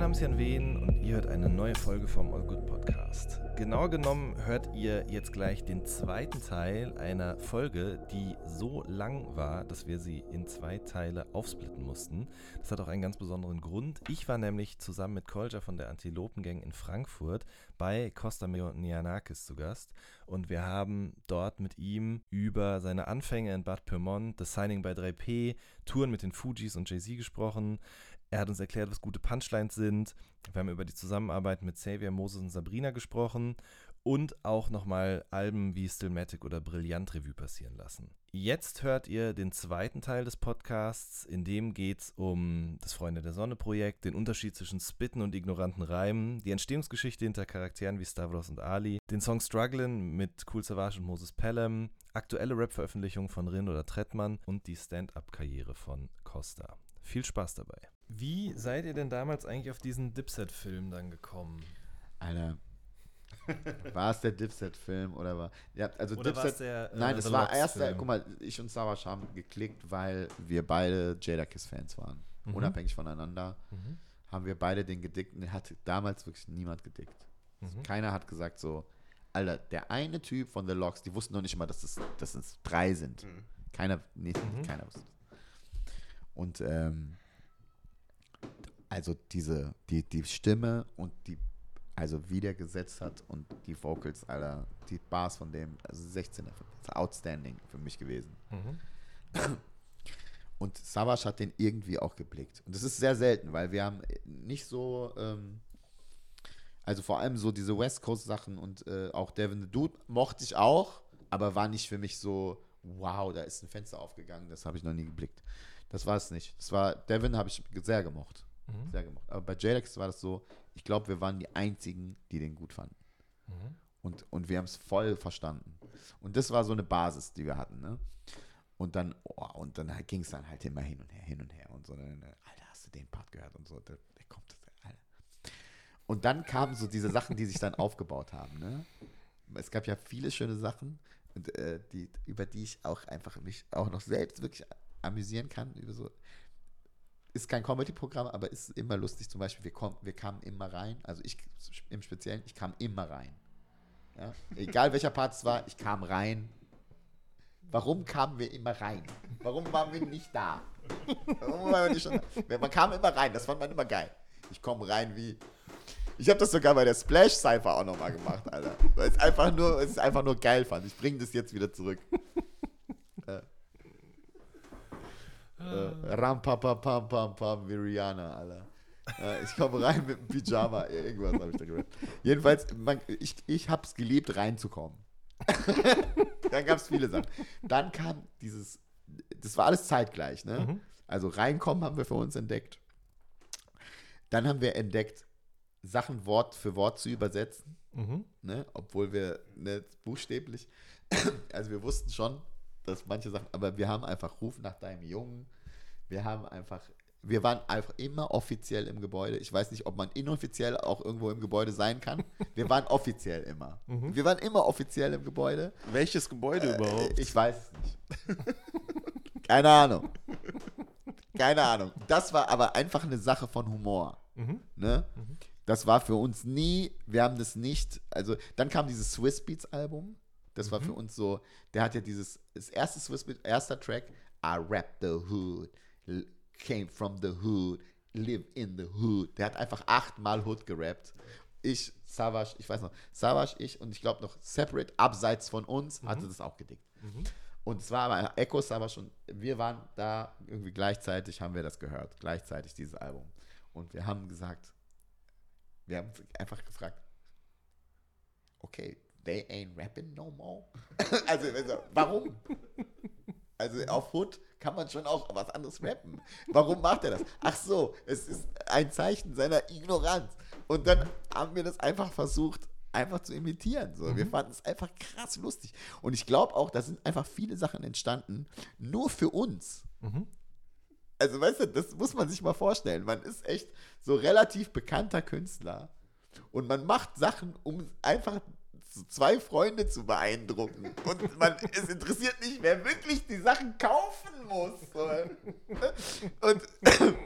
Name ist Jan Wehn und ihr hört eine neue Folge vom All Good Podcast. Genauer genommen hört ihr jetzt gleich den zweiten Teil einer Folge, die so lang war, dass wir sie in zwei Teile aufsplitten mussten. Das hat auch einen ganz besonderen Grund. Ich war nämlich zusammen mit Kolja von der Antilopengang in Frankfurt bei Costa Nianakis zu Gast und wir haben dort mit ihm über seine Anfänge in Bad Pyrmont, das Signing bei 3P, Touren mit den Fujis und Jay-Z gesprochen. Er hat uns erklärt, was gute Punchlines sind. Wir haben über die Zusammenarbeit mit Xavier, Moses und Sabrina gesprochen und auch nochmal Alben wie Stillmatic oder Brillant Revue passieren lassen. Jetzt hört ihr den zweiten Teil des Podcasts, in dem geht es um das Freunde der Sonne Projekt, den Unterschied zwischen Spitten und ignoranten Reimen, die Entstehungsgeschichte hinter Charakteren wie Stavros und Ali, den Song Strugglin' mit Cool Savage und Moses Pelham, aktuelle Rap-Veröffentlichungen von Rin oder Trettmann und die Stand-Up-Karriere von Costa. Viel Spaß dabei. Wie seid ihr denn damals eigentlich auf diesen Dipset-Film dann gekommen? Alter. war es der Dipset-Film oder war. Ja, also oder Dipset. Der, äh, nein, es war erst der. Guck mal, ich und Savas haben geklickt, weil wir beide Jadakiss-Fans waren. Mhm. Unabhängig voneinander. Mhm. Haben wir beide den gedickt hat damals wirklich niemand gedickt. Mhm. Keiner hat gesagt so, Alter, der eine Typ von The Locks, die wussten noch nicht mal, dass es, dass es drei sind. Mhm. Keiner, nee, mhm. keiner wusste. Und ähm, also diese, die, die Stimme und die, also wie der gesetzt hat und die Vocals, Alter, die Bars von dem, also 16er, outstanding für mich gewesen. Mhm. Und Savage hat den irgendwie auch geblickt. Und das ist sehr selten, weil wir haben nicht so, ähm, also vor allem so diese West Coast Sachen und äh, auch Devin the Dude mochte ich auch, aber war nicht für mich so, wow, da ist ein Fenster aufgegangen, das habe ich noch nie geblickt. Das war es nicht. Das war, Devin habe ich sehr gemocht. Mhm. Sehr gemocht. Aber bei Jalex war das so, ich glaube, wir waren die Einzigen, die den gut fanden. Mhm. Und, und wir haben es voll verstanden. Und das war so eine Basis, die wir hatten. Ne? Und dann, oh, und dann ging es dann halt immer hin und her, hin und her und so. Dann, Alter, hast du den Part gehört und so. Der, der kommt, Alter. Und dann kamen so diese Sachen, die sich dann aufgebaut haben. Ne? Es gab ja viele schöne Sachen, und, äh, die, über die ich auch einfach mich auch noch selbst wirklich amüsieren kann. Über so, ist kein Comedy-Programm, aber ist immer lustig. Zum Beispiel, wir, kommen, wir kamen immer rein, also ich im Speziellen, ich kam immer rein. Ja? Egal welcher Part es war, ich kam rein. Warum kamen wir immer rein? Warum waren wir nicht da? Warum waren wir nicht schon da? Man kam immer rein, das fand man immer geil. Ich komme rein wie. Ich habe das sogar bei der Splash Cypher auch nochmal gemacht, Alter. Weil es einfach nur, es einfach nur geil fand. Ich bringe das jetzt wieder zurück. Äh, ram, pam, pam, pam, pam, pam, wie Rihanna, Alter. Äh, ich komme rein mit einem Pyjama, irgendwas habe ich da gehört. Jedenfalls, man, ich, ich habe es geliebt, reinzukommen. Dann gab es viele Sachen. Dann kam dieses, das war alles zeitgleich, ne? Mhm. Also reinkommen haben wir für uns entdeckt. Dann haben wir entdeckt, Sachen Wort für Wort zu übersetzen, mhm. ne? obwohl wir nicht buchstäblich, also wir wussten schon, dass manche Sachen, aber wir haben einfach Ruf nach deinem Jungen. Wir haben einfach, wir waren einfach immer offiziell im Gebäude. Ich weiß nicht, ob man inoffiziell auch irgendwo im Gebäude sein kann. Wir waren offiziell immer. Mhm. Wir waren immer offiziell im Gebäude. Welches Gebäude äh, überhaupt? Ich weiß es nicht. Keine Ahnung. Keine Ahnung. Das war aber einfach eine Sache von Humor. Mhm. Ne? Mhm. Das war für uns nie, wir haben das nicht, also dann kam dieses Swiss Beats Album. Das mhm. war für mhm. uns so, der hat ja dieses, das erste Swiss Beat, erster Track, I rap the hood, came from the hood, live in the hood. Der hat einfach achtmal Hood gerappt. Ich, Savage, ich weiß noch, Savage, ich und ich glaube noch Separate, abseits von uns, mhm. hatte das auch gedickt. Mhm. Und zwar aber Echos aber schon, wir waren da irgendwie gleichzeitig, haben wir das gehört, gleichzeitig dieses Album. Und wir haben gesagt, wir haben einfach gefragt, okay, they ain't rapping no more. also, warum? Also auf Hood kann man schon auch was anderes rappen. Warum macht er das? Ach so, es ist ein Zeichen seiner Ignoranz. Und dann haben wir das einfach versucht, einfach zu imitieren. So. Mhm. Wir fanden es einfach krass lustig. Und ich glaube auch, da sind einfach viele Sachen entstanden, nur für uns. Mhm. Also, weißt du, das muss man sich mal vorstellen. Man ist echt so relativ bekannter Künstler und man macht Sachen, um einfach zwei Freunde zu beeindrucken. Und man, es interessiert nicht, wer wirklich die Sachen kaufen muss. Und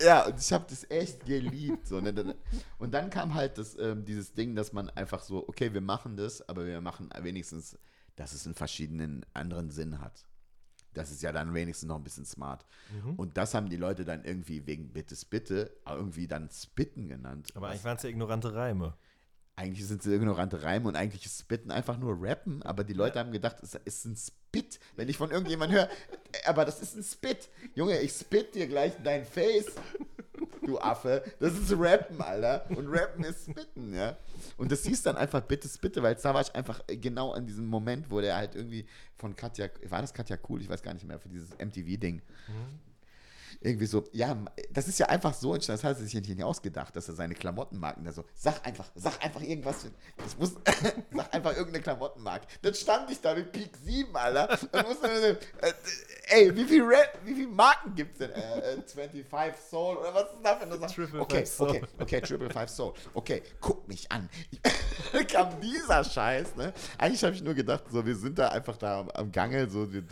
ja, und ich habe das echt geliebt. So, ne? Und dann kam halt das, ähm, dieses Ding, dass man einfach so, okay, wir machen das, aber wir machen wenigstens, dass es einen verschiedenen anderen Sinn hat. Das ist ja dann wenigstens noch ein bisschen smart. Mhm. Und das haben die Leute dann irgendwie wegen Bittes Bitte irgendwie dann Spitten genannt. Aber eigentlich waren es ja ignorante Reime eigentlich sind sie ignorante Reime und eigentlich ist Spitten einfach nur Rappen, aber die Leute haben gedacht, es ist ein Spit. Wenn ich von irgendjemandem höre, aber das ist ein Spit. Junge, ich spit dir gleich in dein Face, du Affe. Das ist Rappen, Alter. Und Rappen ist Spitten, ja. Und das hieß dann einfach Bitte, Bitte, weil Savage einfach genau an diesem Moment, wo der halt irgendwie von Katja, war das Katja Cool? Ich weiß gar nicht mehr, für dieses MTV-Ding. Mhm irgendwie so, ja, das ist ja einfach so entstanden, das hat er sich nicht ausgedacht, dass er seine Klamottenmarken da so, sag einfach, sag einfach irgendwas, ich muss, sag einfach irgendeine Klamottenmarke. Dann stand ich da mit Peak 7, Alter, und musste, äh, ey, wie viel, Red, wie viel Marken gibt's denn? Äh, 25 äh, Soul, oder was ist das für eine Sache? Triple okay, Soul. okay, okay, Triple Five Soul. Okay, guck mich an. kam dieser Scheiß, ne? Eigentlich habe ich nur gedacht, so, wir sind da einfach da am, am Gange, so, wir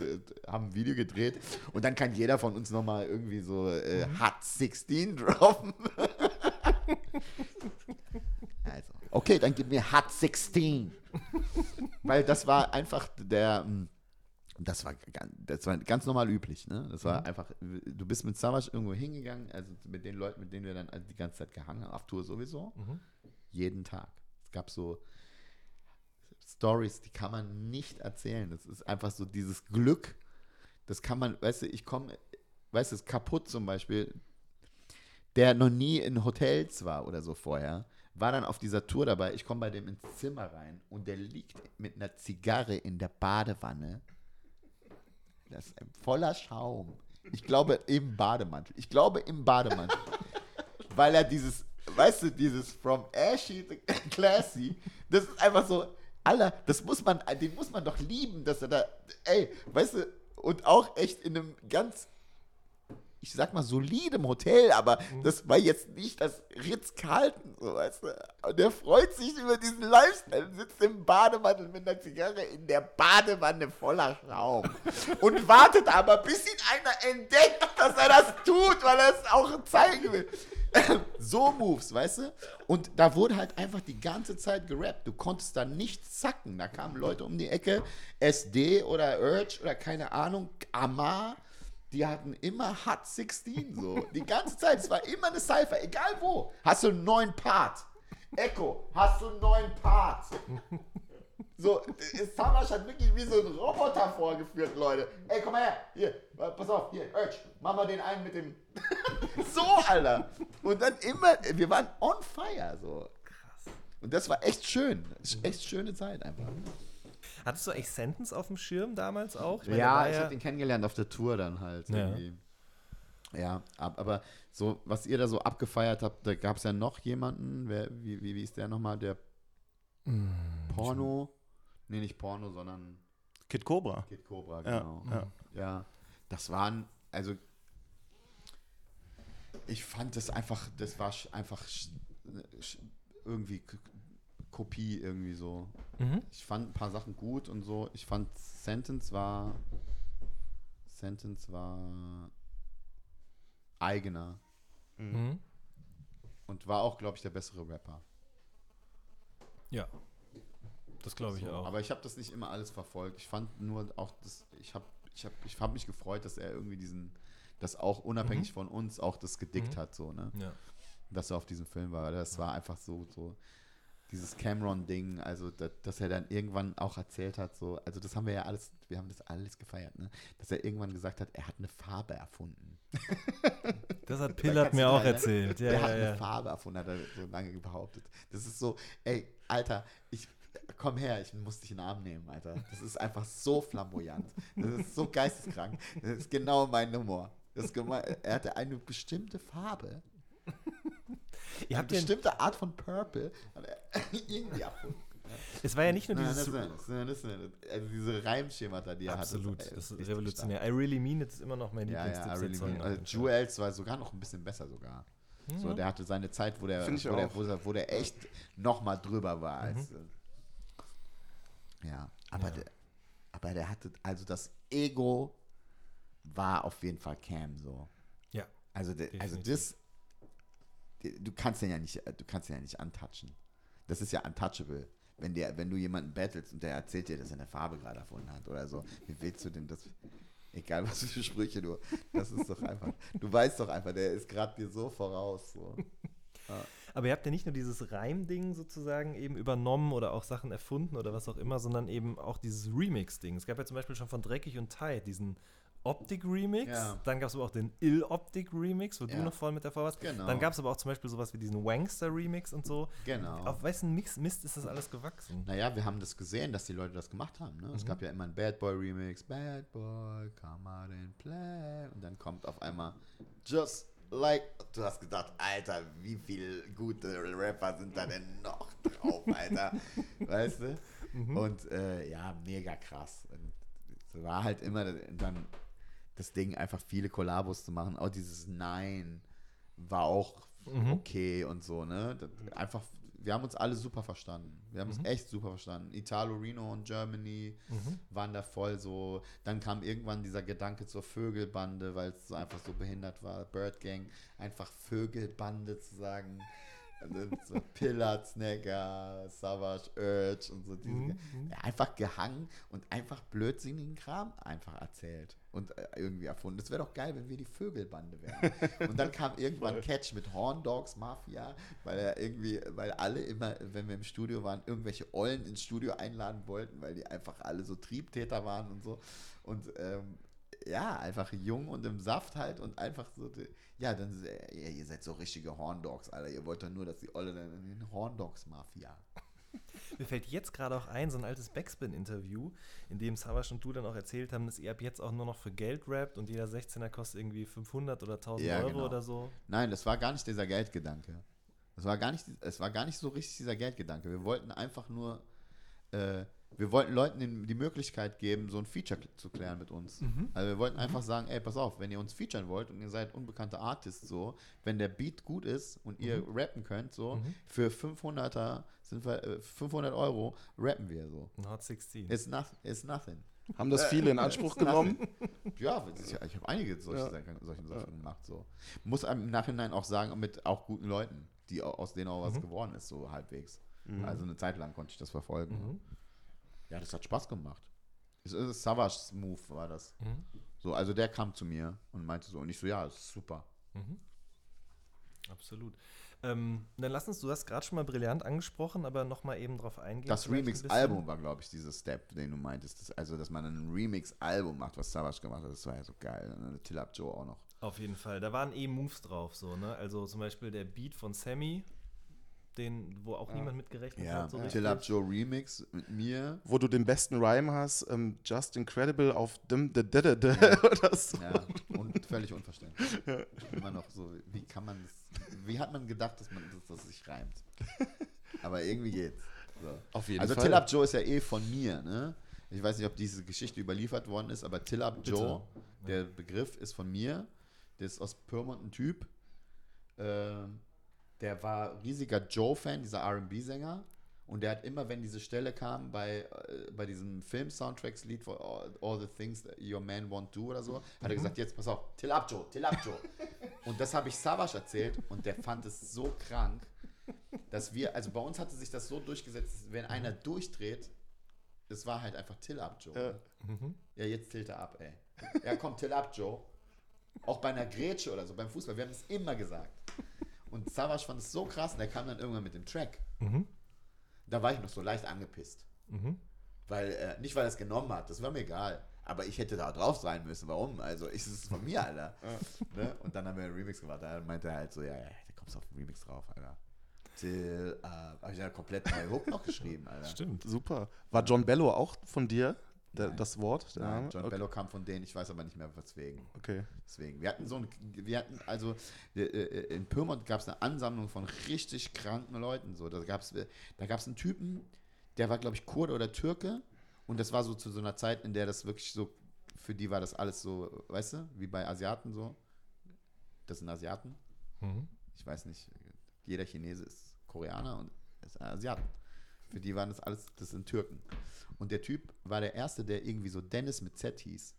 haben ein Video gedreht und dann kann jeder von uns nochmal irgendwie so äh, mhm. Hot 16 droppen. also, okay, dann gib mir Hot 16. Weil das war einfach der. Hm, das war, das war ganz normal üblich, ne? Das war mhm. einfach, du bist mit Savage irgendwo hingegangen, also mit den Leuten, mit denen wir dann die ganze Zeit gehangen haben, auf Tour sowieso, mhm. jeden Tag. Es gab so Stories, die kann man nicht erzählen. Das ist einfach so dieses Glück, das kann man, weißt du, ich komme weißt du, kaputt zum Beispiel, der noch nie in Hotels war oder so vorher, war dann auf dieser Tour dabei. Ich komme bei dem ins Zimmer rein und der liegt mit einer Zigarre in der Badewanne. Das ist voller Schaum. Ich glaube im Bademantel. Ich glaube im Bademantel. Weil er dieses, weißt du, dieses From Ashy to Classy, das ist einfach so, Alter, das muss man, den muss man doch lieben, dass er da, ey, weißt du, und auch echt in einem ganz ich sag mal, solidem Hotel, aber mhm. das war jetzt nicht das Ritz-Carlton, so weißt du. Und der freut sich über diesen Lifestyle, sitzt im Bademantel mit einer Zigarre in der Badewanne voller Raum und wartet aber, bis ihn einer entdeckt, dass er das tut, weil er es auch zeigen will. so Moves, weißt du? Und da wurde halt einfach die ganze Zeit gerappt. Du konntest da nichts zacken. Da kamen Leute um die Ecke, SD oder Urge oder keine Ahnung, Amar die hatten immer Hot 16 so. Die ganze Zeit. Es war immer eine Cypher, egal wo. Hast du einen neuen Part? Echo, hast du einen neuen Part? So, Samash hat wirklich wie so ein Roboter vorgeführt, Leute. Ey, komm mal her. Hier, pass auf, hier, Urge, mach mal den einen mit dem. so, Alter. Und dann immer, wir waren on fire, so. Krass. Und das war echt schön. Echt schöne Zeit einfach. Hattest du eigentlich Sentence auf dem Schirm damals auch? Ich meine, ja, ich ja habe ihn kennengelernt auf der Tour dann halt. Ja, irgendwie. ja aber so, was ihr da so abgefeiert habt, da gab es ja noch jemanden, wer, wie, wie, wie ist der nochmal, der mm, Porno, nee, nicht Porno, sondern Kid Cobra. Kid Cobra, genau. Ja, ja. ja das waren, also ich fand das einfach, das war einfach irgendwie Kopie irgendwie so. Mhm. Ich fand ein paar Sachen gut und so. Ich fand Sentence war Sentence war eigener. Mhm. Und war auch, glaube ich, der bessere Rapper. Ja. Das glaube ich so, auch. Aber ich habe das nicht immer alles verfolgt. Ich fand nur auch das, ich habe ich hab, ich hab mich gefreut, dass er irgendwie diesen, das auch unabhängig mhm. von uns auch das gedickt mhm. hat, so, ne? Ja. Dass er auf diesem Film war. Das war einfach so, so dieses Cameron-Ding, also dass, dass er dann irgendwann auch erzählt hat, so, also das haben wir ja alles, wir haben das alles gefeiert, ne? Dass er irgendwann gesagt hat, er hat eine Farbe erfunden. Das hat Pillard mir auch erzählt. Ja, er ja, hat ja. eine Farbe erfunden, hat er so lange behauptet. Das ist so, ey, Alter, ich komm her, ich muss dich in den Arm nehmen, Alter. Das ist einfach so flamboyant. Das ist so geisteskrank. Das ist genau mein Humor. Das er hatte eine bestimmte Farbe. Ihr habt eine bestimmte Art von Purple irgendwie erfunden. Es war ja nicht nur dieses. Nein, das, das, das, also diese Reimschemata, die er hatte. Absolut, das ist revolutionär. Stark. I really mean it ist immer noch mein ja, Lieblingstipp. Ja, really mean also Jewels war sogar noch ein bisschen besser sogar. Mhm. So, der hatte seine Zeit, wo der, wo der, wo, der, wo der, echt noch mal drüber war. Als, mhm. Ja, aber, ja. Der, aber der hatte, also das Ego war auf jeden Fall Cam so. Ja. Also, de, also das, du kannst den ja nicht, du kannst den ja nicht antatschen. Das ist ja untouchable. Wenn, der, wenn du jemanden battlest und der erzählt dir, dass er eine Farbe gerade erfunden hat oder so, wie willst du denn das? Egal was für Sprüche du, das ist doch einfach, du weißt doch einfach, der ist gerade dir so voraus. So. Ja. Aber ihr habt ja nicht nur dieses Reimding sozusagen eben übernommen oder auch Sachen erfunden oder was auch immer, sondern eben auch dieses Remix-Ding. Es gab ja zum Beispiel schon von Dreckig und Tight diesen Optik-Remix. Ja. Dann gab es aber auch den Ill-Optik-Remix, wo ja. du noch voll mit davor warst. Genau. Dann gab es aber auch zum Beispiel sowas wie diesen Wankster-Remix und so. Genau. Auf wessen Mix Mist ist das alles gewachsen? Naja, wir haben das gesehen, dass die Leute das gemacht haben. Ne? Mhm. Es gab ja immer einen Bad Boy-Remix. Bad Boy, come out and play. Und dann kommt auf einmal Just like, du hast gedacht, Alter, wie viele gute Rapper sind da denn noch drauf, Alter? weißt du? Mhm. Und äh, ja, mega krass. es war halt immer dann das Ding, einfach viele Kollabos zu machen. Auch dieses Nein war auch mhm. okay und so, ne? Einfach wir haben uns alle super verstanden. Wir haben mhm. uns echt super verstanden. Italo, Reno und Germany mhm. waren da voll so. Dann kam irgendwann dieser Gedanke zur Vögelbande, weil es so einfach so behindert war. Bird Gang, einfach Vögelbande zu sagen. So Pillar, Snagger, Savage, Urge und so. Diese, mhm. ja, einfach gehangen und einfach blödsinnigen Kram einfach erzählt und äh, irgendwie erfunden. Das wäre doch geil, wenn wir die Vögelbande wären. und dann kam irgendwann Catch mit Horn Dogs Mafia, weil er irgendwie, weil alle immer, wenn wir im Studio waren, irgendwelche Ollen ins Studio einladen wollten, weil die einfach alle so Triebtäter waren und so. Und ähm, ja, einfach jung und im Saft halt und einfach so, ja, dann, ja, ihr seid so richtige Horndogs, Alter. Ihr wollt doch nur, dass die Olle dann in den Horndogs-Mafia. Mir fällt jetzt gerade auch ein, so ein altes Backspin-Interview, in dem Savasch und du dann auch erzählt haben, dass ihr ab jetzt auch nur noch für Geld rappt und jeder 16er kostet irgendwie 500 oder 1000 ja, Euro genau. oder so. Nein, das war gar nicht dieser Geldgedanke. Es war gar nicht, es war gar nicht so richtig dieser Geldgedanke. Wir wollten einfach nur äh, wir wollten Leuten die Möglichkeit geben, so ein Feature zu klären mit uns. Mhm. Also wir wollten einfach sagen, ey, pass auf, wenn ihr uns featuren wollt und ihr seid unbekannte Artists so, wenn der Beat gut ist und ihr mhm. rappen könnt so, mhm. für 500er sind wir, äh, 500 Euro rappen wir so. Not 16. It's, not, it's nothing. Haben das viele in Anspruch genommen? ja, ich, habe einige solche, ja. solche Sachen ja. gemacht. So. Muss im Nachhinein auch sagen, mit auch guten Leuten, die aus denen auch was mhm. geworden ist, so halbwegs. Mhm. Also eine Zeit lang konnte ich das verfolgen. Ja, das hat Spaß gemacht. Es ist Savage Move, war das. Mhm. So, also der kam zu mir und meinte so, und ich so, ja, das ist super. Mhm. Absolut. Ähm, dann lass uns, du hast gerade schon mal brillant angesprochen, aber nochmal eben drauf eingehen. Das Remix-Album war, glaube ich, dieser Step, den du meintest. Das, also, dass man ein Remix-Album macht, was Savage gemacht hat, das war ja so geil. Und Till Up Joe auch noch. Auf jeden Fall. Da waren eh Moves drauf, so, ne? Also zum Beispiel der Beat von Sammy, den, wo auch ja. niemand mitgerechnet ja. hat. So ja. Chill Up Joe Remix mit mir. Wo du den besten Rhyme hast, ähm, Just Incredible auf dim, de, de, de, de, oder so. Ja, und völlig unverständlich. Ja. Immer noch so, wie kann man das, wie hat man gedacht, dass man dass das sich reimt? Aber irgendwie geht's. So. Auf jeden also Fall. Till Up Joe ist ja eh von mir, ne? Ich weiß nicht, ob diese Geschichte überliefert worden ist, aber Till Up Joe, der Begriff ist von mir. Der ist aus Pyrmont ein Typ. Ähm, der war riesiger Joe-Fan, dieser RB-Sänger. Und der hat immer, wenn diese Stelle kam, bei, äh, bei diesem Film-Soundtracks-Lied for all, all, the Things that Your Man Won't Do oder so, hat er mhm. gesagt: Jetzt pass auf, Till up Joe, Till up Joe. und das habe ich Savage erzählt und der fand es so krank, dass wir, also bei uns hatte sich das so durchgesetzt, wenn einer durchdreht, es war halt einfach Till up Joe. Ja, mhm. ja jetzt tilt er ab, ey. Ja, komm, Till up Joe. Auch bei einer Grätsche oder so, beim Fußball, wir haben es immer gesagt. Und Savage fand es so krass, und der kam dann irgendwann mit dem Track. Mhm. Da war ich noch so leicht angepisst. Mhm. Weil, äh, nicht weil er es genommen hat, das war mir egal. Aber ich hätte da drauf sein müssen. Warum? Also, ich, es ist von mir, Alter. ne? Und dann haben wir einen Remix gemacht. Da meinte er halt so, ja, ja, da kommst du auf den Remix drauf, Alter. Till, äh, habe ich ja komplett neue Hook noch geschrieben, Alter. Stimmt. Super. War John Bello auch von dir, der, das Wort? Der Nein, Name? John okay. Bello kam von denen, ich weiß aber nicht mehr weswegen. Okay. Deswegen. Wir hatten so ein, wir hatten also äh, äh, in Pyrmont gab es eine Ansammlung von richtig kranken Leuten. So, da gab es da gab's einen Typen, der war glaube ich Kurde oder Türke und das war so zu so einer Zeit, in der das wirklich so für die war das alles so, weißt du, wie bei Asiaten so. Das sind Asiaten. Mhm. Ich weiß nicht, jeder Chinese ist Koreaner und ist Asiaten. Für die waren das alles, das sind Türken. Und der Typ war der Erste, der irgendwie so Dennis mit Z hieß.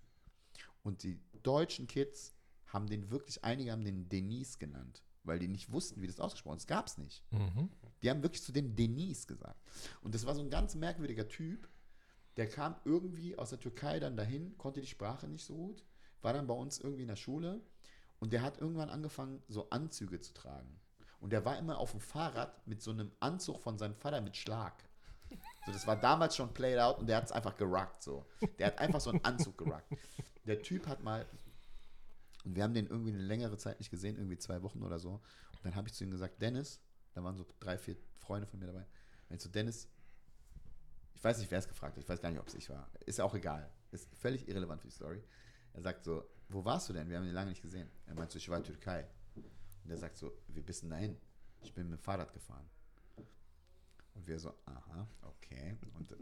Und die deutschen Kids haben den wirklich, einige haben den Denise genannt, weil die nicht wussten, wie das ausgesprochen ist. Das gab es nicht. Mhm. Die haben wirklich zu dem Denise gesagt. Und das war so ein ganz merkwürdiger Typ. Der kam irgendwie aus der Türkei dann dahin, konnte die Sprache nicht so gut, war dann bei uns irgendwie in der Schule und der hat irgendwann angefangen, so Anzüge zu tragen. Und der war immer auf dem Fahrrad mit so einem Anzug von seinem Vater mit Schlag. So, das war damals schon played out und der hat es einfach gerockt so. Der hat einfach so einen Anzug gerockt. Der Typ hat mal, und wir haben den irgendwie eine längere Zeit nicht gesehen, irgendwie zwei Wochen oder so. Und dann habe ich zu ihm gesagt, Dennis, da waren so drei, vier Freunde von mir dabei. Und ich so, Dennis, ich weiß nicht, wer es gefragt hat, ich weiß gar nicht, ob es ich war. Ist auch egal. Ist völlig irrelevant für die Story. Er sagt so, wo warst du denn? Wir haben ihn lange nicht gesehen. Er meint so, ich war in Türkei. Und er sagt so, wie bist dahin? Ich bin mit dem Fahrrad gefahren. Und wir so, aha, okay. Und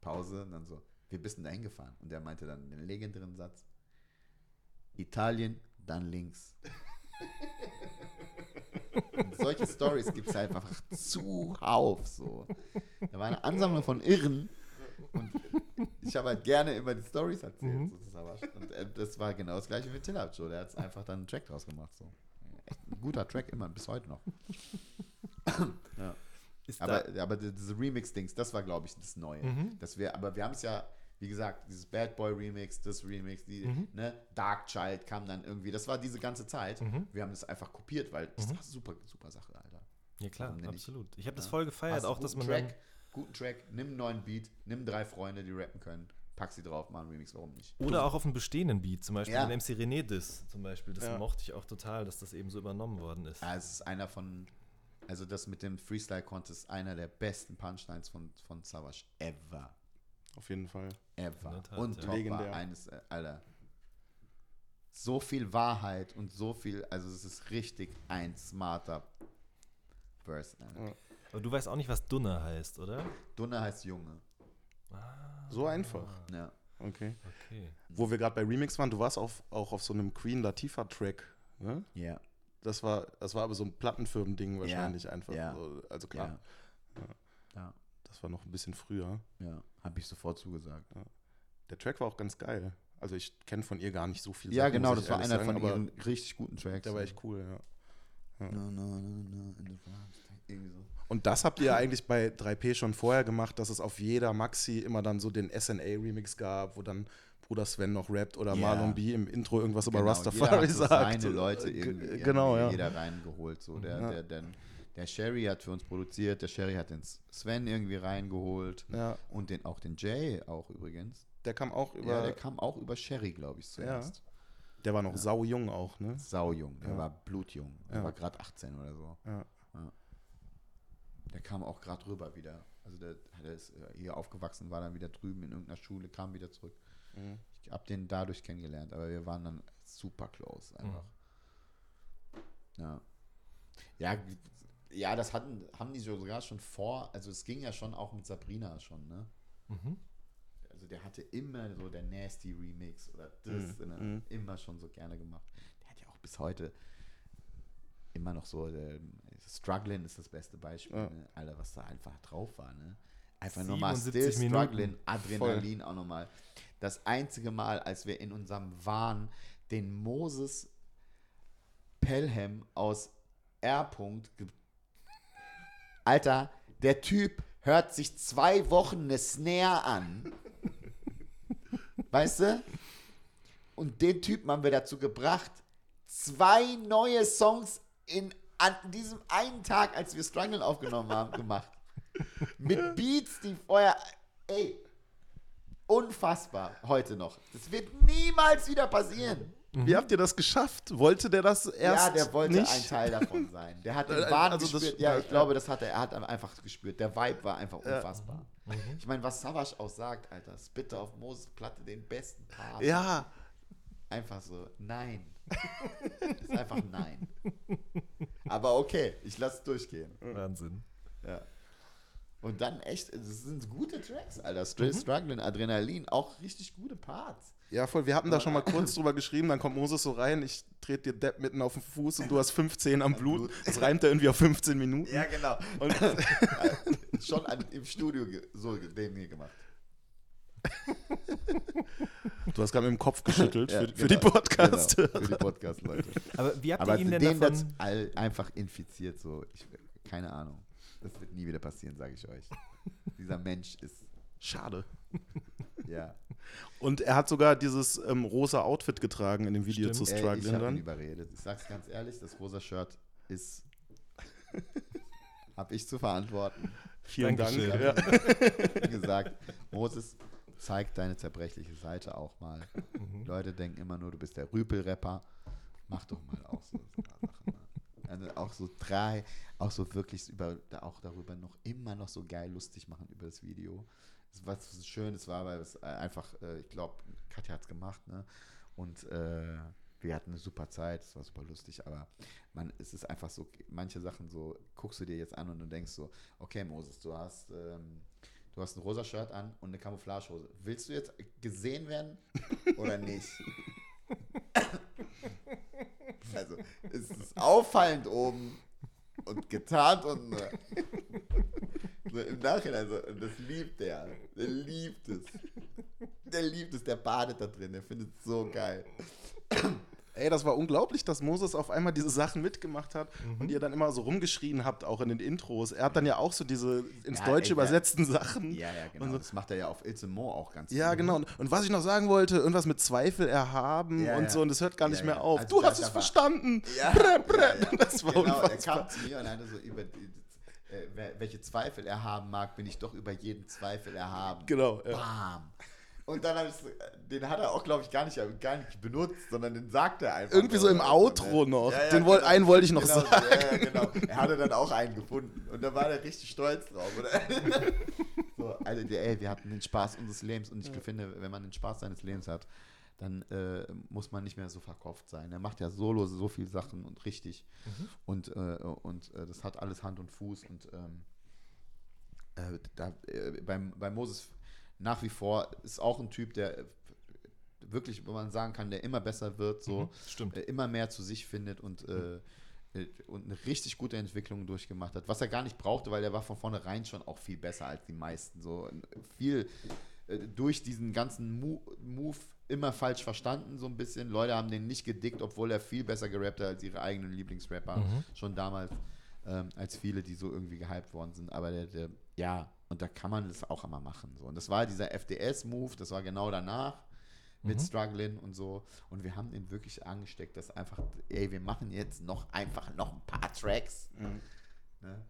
Pause, und dann so, wie bist dahin gefahren? Und er meinte dann den legendären Satz, Italien, dann links. Und solche Stories gibt es halt einfach zuhauf. So. Da war eine Ansammlung von Irren. Und ich habe halt gerne immer die Stories erzählt. Mhm. So, das, war, und äh, das war genau das gleiche wie Tillab. So. Der hat einfach dann einen Track draus gemacht. So. Echt ein guter Track, immer, bis heute noch. ja. Ist Aber, da, aber diese Remix-Dings, das war, glaube ich, das Neue. Mhm. Dass wir, aber wir haben es ja, wie gesagt, dieses Bad Boy Remix, das Remix, die, Mhm. ne, Dark Child kam dann irgendwie. Das war diese ganze Zeit. Mhm. Wir haben das einfach kopiert, weil das Mhm. ist super, super Sache, Alter. ja klar, nicht? absolut. Ich habe das voll gefeiert, Hast auch dass man Track, guten Track, nimm einen neuen Beat, nimm drei Freunde, die rappen können, pack sie drauf, mach einen Remix, warum nicht? Oder auch auf einem bestehenden Beat, zum Beispiel Ja. den MC René Diss zum Beispiel. Das Ja. mochte ich auch total, dass das eben so übernommen worden ist. Ja, es ist einer von, also das mit dem Freestyle Contest, einer der besten Punchlines von, von Savage ever. Auf jeden Fall. Ever. Tat, und ja. top Legendär. eines, äh, Alter. So viel Wahrheit und so viel, also es ist richtig ein smarter Verse. Alter. Ja. Aber du weißt auch nicht, was Dunne heißt, oder? Dunne heißt Junge. So einfach. Ja. Okay. Okay. Wo wir gerade bei Remix waren, du warst auf, auch auf so einem Queen Latifah-Track. Ne? Ja. Das war, das war aber so ein Plattenfirmen-Ding wahrscheinlich einfach. ja. So, also klar, Ja. Ja. das war noch ein bisschen früher. Ja. Habe ich sofort zugesagt. Der Track war auch ganz geil. Also ich kenne von ihr gar nicht so viel. Ja, Sachen, genau, das war einer sagen, von aber ihren richtig guten Tracks. Der war echt cool, ja. No, no, no, no, so. Und das habt ihr eigentlich bei 3P schon vorher gemacht, dass es auf jeder Maxi immer dann so den SNA-Remix gab, wo dann Bruder Sven noch rappt oder Ja. Marlon B im Intro irgendwas über Genau, Rastafari jeder hat so sagt. Seine Leute irgendwie, Genau, irgendwie ja. jeder reingeholt. So. Der, Ja. der, der, der Sherry hat für uns produziert, der Sherry hat den Sven irgendwie reingeholt. Ja, Und den, auch den Jay auch übrigens. der kam auch über. ja, der kam auch über Sherry, glaube ich, zuerst. Der war noch saujung auch, ne? Saujung, der Ja. war blutjung. Der Ja. war gerade 18 oder so. Ja. Der kam auch gerade rüber wieder. Also der, der ist äh, hier aufgewachsen, war dann wieder drüben in irgendeiner Schule, kam wieder zurück. Mhm. Ich habe den dadurch kennengelernt, aber wir waren dann super close einfach. Ja. Ja, g- ja, das hatten, haben die sogar schon vor, also es ging ja schon auch mit Sabrina schon, ne? Mhm. Also der hatte immer so der Nasty Remix oder das, Mhm, ne? immer schon so gerne gemacht. Der hat ja auch bis heute immer noch so, der, Struggling ist das beste Beispiel, Ja. ne? Alter, was da einfach drauf war, ne? Einfach nochmal 77 Still. Struggling, Adrenalin auch nochmal. Das einzige Mal, als wir in unserem Wahn den Moses Pelham aus R. Alter, der Typ hört sich zwei Wochen eine Snare an. Weißt du? Und den Typen haben wir dazu gebracht, zwei neue Songs in, an diesem einen Tag, als wir Struggle aufgenommen haben, gemacht. Mit Beats, die vorher. Ey, unfassbar. Heute noch. Das wird niemals wieder passieren. Wie habt ihr das geschafft? Wollte der das erst Ja, der wollte nicht? ein Teil davon sein. Der hat den Also Wahn das- gespürt. ja, ja, ich ja. glaube, das hat er. Er hat einfach gespürt. Der Vibe war einfach unfassbar. Ich meine, was Savage auch sagt, Alter, Spitte auf Moses Platte den besten Part. Ja, Einfach so, nein. ist einfach nein. Aber okay, ich lasse es durchgehen. Wahnsinn. Ja. Und dann echt, das sind gute Tracks, Alter. Straight Struggling, Adrenalin, auch richtig gute Parts. ja, voll. Wir hatten da schon mal kurz drüber geschrieben, dann kommt Moses so rein, ich trete dir Depp mitten auf den Fuß und du hast 15 am Blut. Das reimt er irgendwie auf 15 Minuten. Ja, genau. Und schon an, im Studio so den hier gemacht. Du hast gerade mit dem Kopf geschüttelt Ja, für, für genau, die Podcast. Genau, für die Podcast-Leute. Aber wie habt Aber ihr ihn denn den davon... das all, einfach infiziert, so. Ich, keine Ahnung. Das wird nie wieder passieren, sage ich euch. Dieser Mensch ist, Schade. ja. Und er hat sogar dieses ähm, rosa Outfit getragen in dem Video Stimmt. zu Ey, ich habe ihn überredet. Ich sag's ganz ehrlich, das rosa Shirt ist. habe ich zu verantworten. Vielen Dankeschön. Dank. Ja. Wie gesagt, Moses, zeig deine zerbrechliche Seite auch mal. Leute denken immer nur, du bist der Rüpel-Rapper. Mach doch mal auch so so Sachen. Also auch so drei, auch so wirklich über, auch darüber noch immer noch so geil lustig machen über das Video. Was so schön es war, weil es äh, einfach, äh, ich glaube, Katja hat es gemacht, ne? Und äh, wir hatten eine super Zeit, es war super lustig, aber man, es ist einfach so, manche Sachen so, guckst du dir jetzt an und du denkst so, okay, Moses, du hast, ähm, du hast ein rosa Shirt an und eine Camouflagehose. Willst du jetzt gesehen werden oder nicht? also, es ist auffallend oben und getarnt und äh, so im Nachhinein so, und das liebt der. Der liebt es. Der liebt es, der badet da drin, der findet es so geil. Ey, das war unglaublich, dass Moses auf einmal diese Sachen mitgemacht hat und ihr dann immer so rumgeschrien habt, auch in den Intros. Er hat dann ja auch so diese ins Ja, Deutsche ey, ja. übersetzten Sachen. Ja, ja, genau. Und so- Das macht er ja auf Ilse Mo auch ganz Ja, viel. genau. Und, und was ich noch sagen wollte, irgendwas mit Zweifel erhaben Ja, und ja. so, und es hört gar nicht Ja, mehr ja. auf. Also du hast es verstanden. Ja, Brä, brä. ja, ja. Das war genau, er unfassbar. kam zu mir und meinte so, über äh, welche Zweifel er haben mag, bin ich doch über jeden Zweifel erhaben. Genau, ja. Bam. Und dann habe ich den hat er auch, glaube ich, gar nicht, gar nicht benutzt, sondern den sagt er einfach. Irgendwie so im Also, Outro ne? noch. Den woll- einen wollte ich noch genau, sagen. Ja, ja, genau. Er hatte dann auch einen gefunden. Und da war er richtig stolz drauf. So, also, ey, wir hatten den Spaß unseres Lebens. Und ich finde, wenn man den Spaß seines Lebens hat, dann äh, muss man nicht mehr so verkauft sein. Er macht ja solo so viele Sachen und richtig. Und, äh, und äh, das hat alles Hand und Fuß. Und ähm, äh, da, äh, beim, bei Moses nach wie vor ist auch ein Typ, der äh, wirklich, wo man sagen kann, der immer besser wird, so Mhm, äh, immer mehr zu sich findet und, äh, äh, und eine richtig gute Entwicklung durchgemacht hat. Was er gar nicht brauchte, weil er war von vornherein schon auch viel besser als die meisten. So viel äh, durch diesen ganzen Mo Move immer falsch verstanden, so ein bisschen. Leute haben den nicht gedickt, obwohl er viel besser gerappt hat als ihre eigenen Lieblingsrapper. Schon damals, ähm, als viele, die so irgendwie gehypt worden sind. Aber der, der, ja, und da kann man das auch immer machen. So. Und das war dieser FDS-Move, das war genau danach mit Struggling und so. Und wir haben ihn wirklich angesteckt, dass einfach, ey, wir machen jetzt noch einfach noch ein paar Tracks. Ne?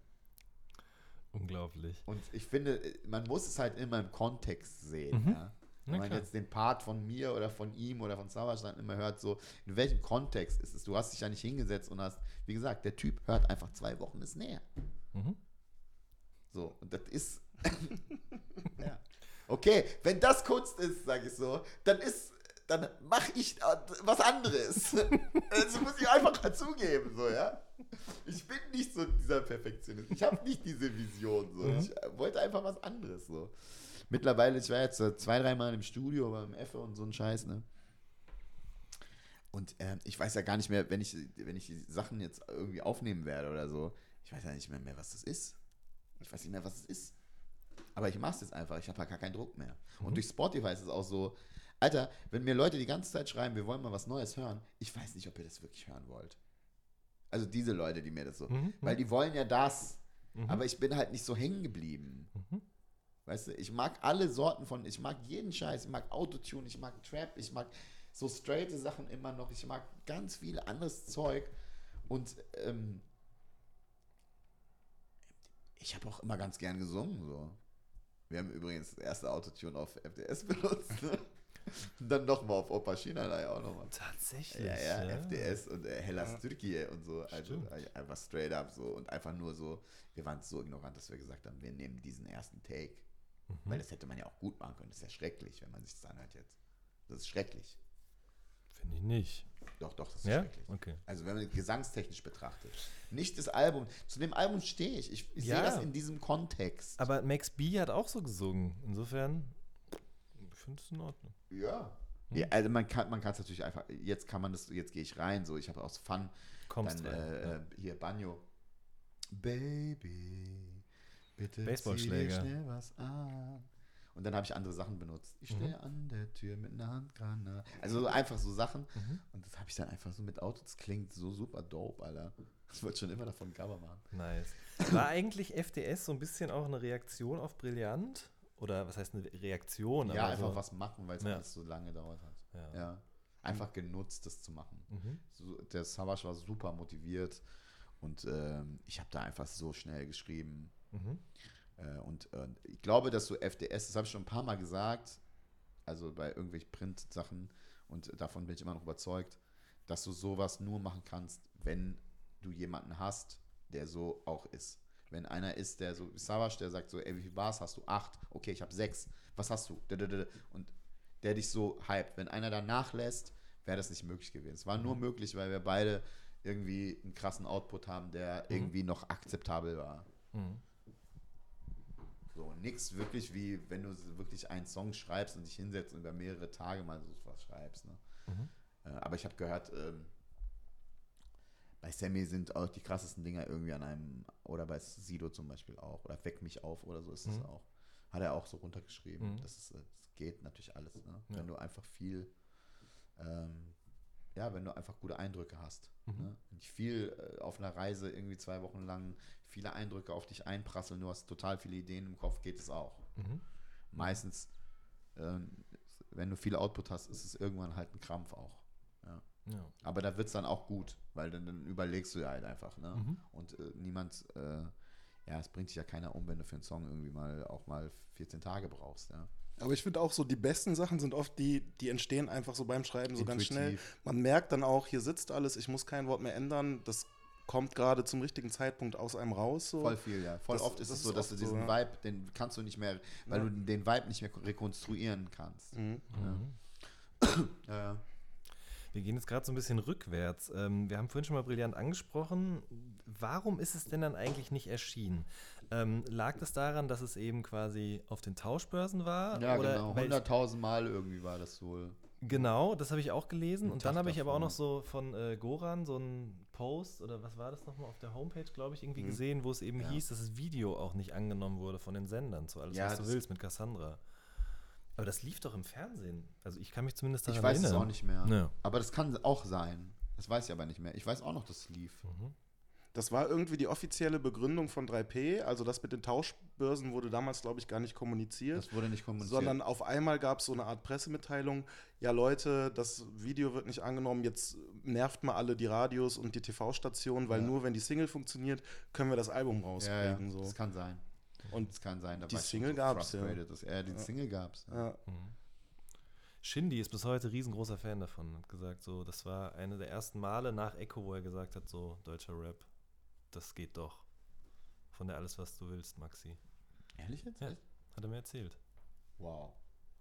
Unglaublich. Und ich finde, man muss es halt immer im Kontext sehen. Ja? Wenn Na man klar. jetzt den Part von mir oder von ihm oder von dann immer hört, so, in welchem Kontext ist es? Du hast dich ja nicht hingesetzt und hast, wie gesagt, der Typ hört einfach zwei Wochen ist näher. Mhm. So, und das ist. ja. Okay, wenn das Kunst ist, sage ich so, dann ist. Dann mache ich äh, was anderes. das muss ich einfach zugeben, so, ja. Ich bin nicht so dieser Perfektionist. Ich habe nicht diese Vision, so. Ich äh, wollte einfach was anderes, so. Mittlerweile, ich war jetzt äh, zwei, dreimal im Studio beim Effe und so ein Scheiß, ne? Und ähm, ich weiß ja gar nicht mehr, wenn ich, wenn ich die Sachen jetzt irgendwie aufnehmen werde oder so, ich weiß ja nicht mehr, mehr was das ist. Ich weiß nicht mehr, was es ist. Aber ich mache es jetzt einfach. Ich habe halt gar keinen Druck mehr. Und durch Spotify ist es auch so, Alter, wenn mir Leute die ganze Zeit schreiben, wir wollen mal was Neues hören, ich weiß nicht, ob ihr das wirklich hören wollt. Also diese Leute, die mir das so, Mhm, weil die wollen ja das, aber ich bin halt nicht so hängen geblieben. Weißt du, ich mag alle Sorten von, ich mag jeden Scheiß, ich mag Autotune, ich mag Trap, ich mag so straighte Sachen immer noch, ich mag ganz viel anderes Zeug und ähm, Ich habe auch immer ganz gern gesungen, so. Wir haben übrigens das erste Autotune auf FDS benutzt, ne? Dann nochmal auf Opa China ja auch nochmal. Tatsächlich. Ja, ja, ja. FDS und äh, Hellas Ja. Türkei und so. Also Stimmt. äh, einfach straight up so und einfach nur so, wir waren so ignorant, dass wir gesagt haben, wir nehmen diesen ersten Take. Mhm. Weil das hätte man ja auch gut machen können. Das ist ja schrecklich, wenn man sich das anhört jetzt. Das ist schrecklich. Finde ich nicht. Doch, doch, das ist Ja? schrecklich. Okay. Also wenn man es gesangstechnisch betrachtet. Nicht das Album. Zu dem Album stehe ich. Ich, ich Ja. sehe das in diesem Kontext. Aber Max B hat auch so gesungen. Insofern, ich finde es in Ordnung. ja. Hm. ja. Also man kann man es natürlich einfach, jetzt kann man das, jetzt gehe ich rein, so ich habe aus Fun Kommst dann äh, ja. äh, hier Banjo. Baby, bitte Baseballschläger. zieh dir schnell was an. Und dann habe ich andere Sachen benutzt. Ich stehe Mhm. an der Tür mit einer Handgranate. Also so einfach so Sachen. Mhm. Und das habe ich dann einfach so mit Auto. Das klingt so super dope, Alter. Ich wollte schon immer davon Cover machen. Nice. War eigentlich FDS so ein bisschen auch eine Reaktion auf Brillant? Oder was heißt eine Reaktion? ja, einfach so, was machen, weil es Ja. so lange gedauert hat. Ja. Ja. Einfach genutzt, das zu machen. Mhm. So, der Savage war super motiviert und ähm, ich habe da einfach so schnell geschrieben. Mhm. Äh, und äh, ich glaube, dass so FDS, das habe ich schon ein paar Mal gesagt, also bei irgendwelchen Print-Sachen und davon bin ich immer noch überzeugt, dass du sowas nur machen kannst, wenn du jemanden hast, der so auch ist. Wenn einer ist, der so, wie Savage, der sagt so, ey, wie viel Bars hast du? Acht. Okay, ich habe sechs. Was hast du? Und der dich so hypt. Wenn einer da nachlässt, wäre das nicht möglich gewesen. Es war nur möglich, weil wir beide irgendwie einen krassen Output haben, der irgendwie noch akzeptabel war. Mhm. So, nix wirklich wie, wenn du wirklich einen Song schreibst und dich hinsetzt und über mehrere Tage mal so was schreibst. Ne? Mhm. Äh, aber ich habe gehört, ähm, bei Sammy sind auch die krassesten Dinger irgendwie an einem, oder bei Sido zum Beispiel auch, oder Weck mich auf oder so ist das Mhm. auch. Hat er auch so runtergeschrieben. Mhm. Das, ist, äh, das geht natürlich alles. Ne? Ja. Wenn du einfach viel, ähm, ja, wenn du einfach gute Eindrücke hast. Mhm. Ne? Wenn dich viel äh, auf einer Reise irgendwie zwei Wochen lang viele Eindrücke auf dich einprasseln, du hast total viele Ideen im Kopf, geht es auch. Mhm. Meistens, ähm, wenn du viel Output hast, ist es irgendwann halt ein Krampf auch. Ja. Aber da wird es dann auch gut, weil dann, dann überlegst du ja halt einfach. Ne? Mhm. Und äh, niemand, äh, ja, es bringt dich ja keiner um, wenn du für einen Song irgendwie mal auch mal 14 Tage brauchst. Ja? Aber ich finde auch so, die besten Sachen sind oft die, die entstehen einfach so beim Schreiben so ganz schnell. Intuitiv. Man merkt dann auch, hier sitzt alles, ich muss kein Wort mehr ändern. Das kommt gerade zum richtigen Zeitpunkt aus einem raus. So. Voll viel, ja. Voll Das- oft ist das es so, dass du diesen so, ja. Vibe, den kannst du nicht mehr, weil Ja. du den Vibe nicht mehr rekonstruieren kannst. Mhm. Mhm. Ja, ja. Wir gehen jetzt gerade so ein bisschen rückwärts. Ähm, wir haben vorhin schon mal brillant angesprochen. Warum ist es denn dann eigentlich nicht erschienen? Ähm, lag das daran, dass es eben quasi auf den Tauschbörsen war? Ja, Oder genau. weil- 100.000 Mal irgendwie war das wohl. Genau, das habe ich auch gelesen. Und dann habe ich aber auch noch so von äh, Goran so einen Post oder was war das nochmal auf der Homepage, glaube ich, irgendwie Mhm. gesehen, wo es eben Ja. hieß, dass das Video auch nicht angenommen wurde von den Sendern zu alles, Ja, was du willst mit Cassandra. Aber das lief doch im Fernsehen. Also ich kann mich zumindest daran Ich weiß erinnern. es auch nicht mehr. Ja. Aber das kann auch sein. Das weiß ich aber nicht mehr. Ich weiß auch noch, dass es lief. Mhm. Das war irgendwie die offizielle Begründung von 3P. Also das mit den Tauschbörsen wurde damals, glaube ich, gar nicht kommuniziert. Das wurde nicht kommuniziert. Sondern auf einmal gab es so eine Art Pressemitteilung, ja Leute, das Video wird nicht angenommen, jetzt nervt mal alle die Radios und die TV-Stationen, weil Ja. nur wenn die Single funktioniert, können wir das Album ja, rauskriegen. ja, So. das kann sein. Und Das kann sein. Da Die Single so gab's, ja. dass er die Ja. Single gab's. Ja. ja, Mhm. Shindy ist bis heute riesengroßer Fan davon. Hat gesagt, so, das war eine der ersten Male nach Echo, wo er gesagt hat, so, deutscher Rap, das geht doch. Von der Alles, was du willst, Maxi. Ehrlich jetzt? Ja. Hat er mir erzählt. Wow.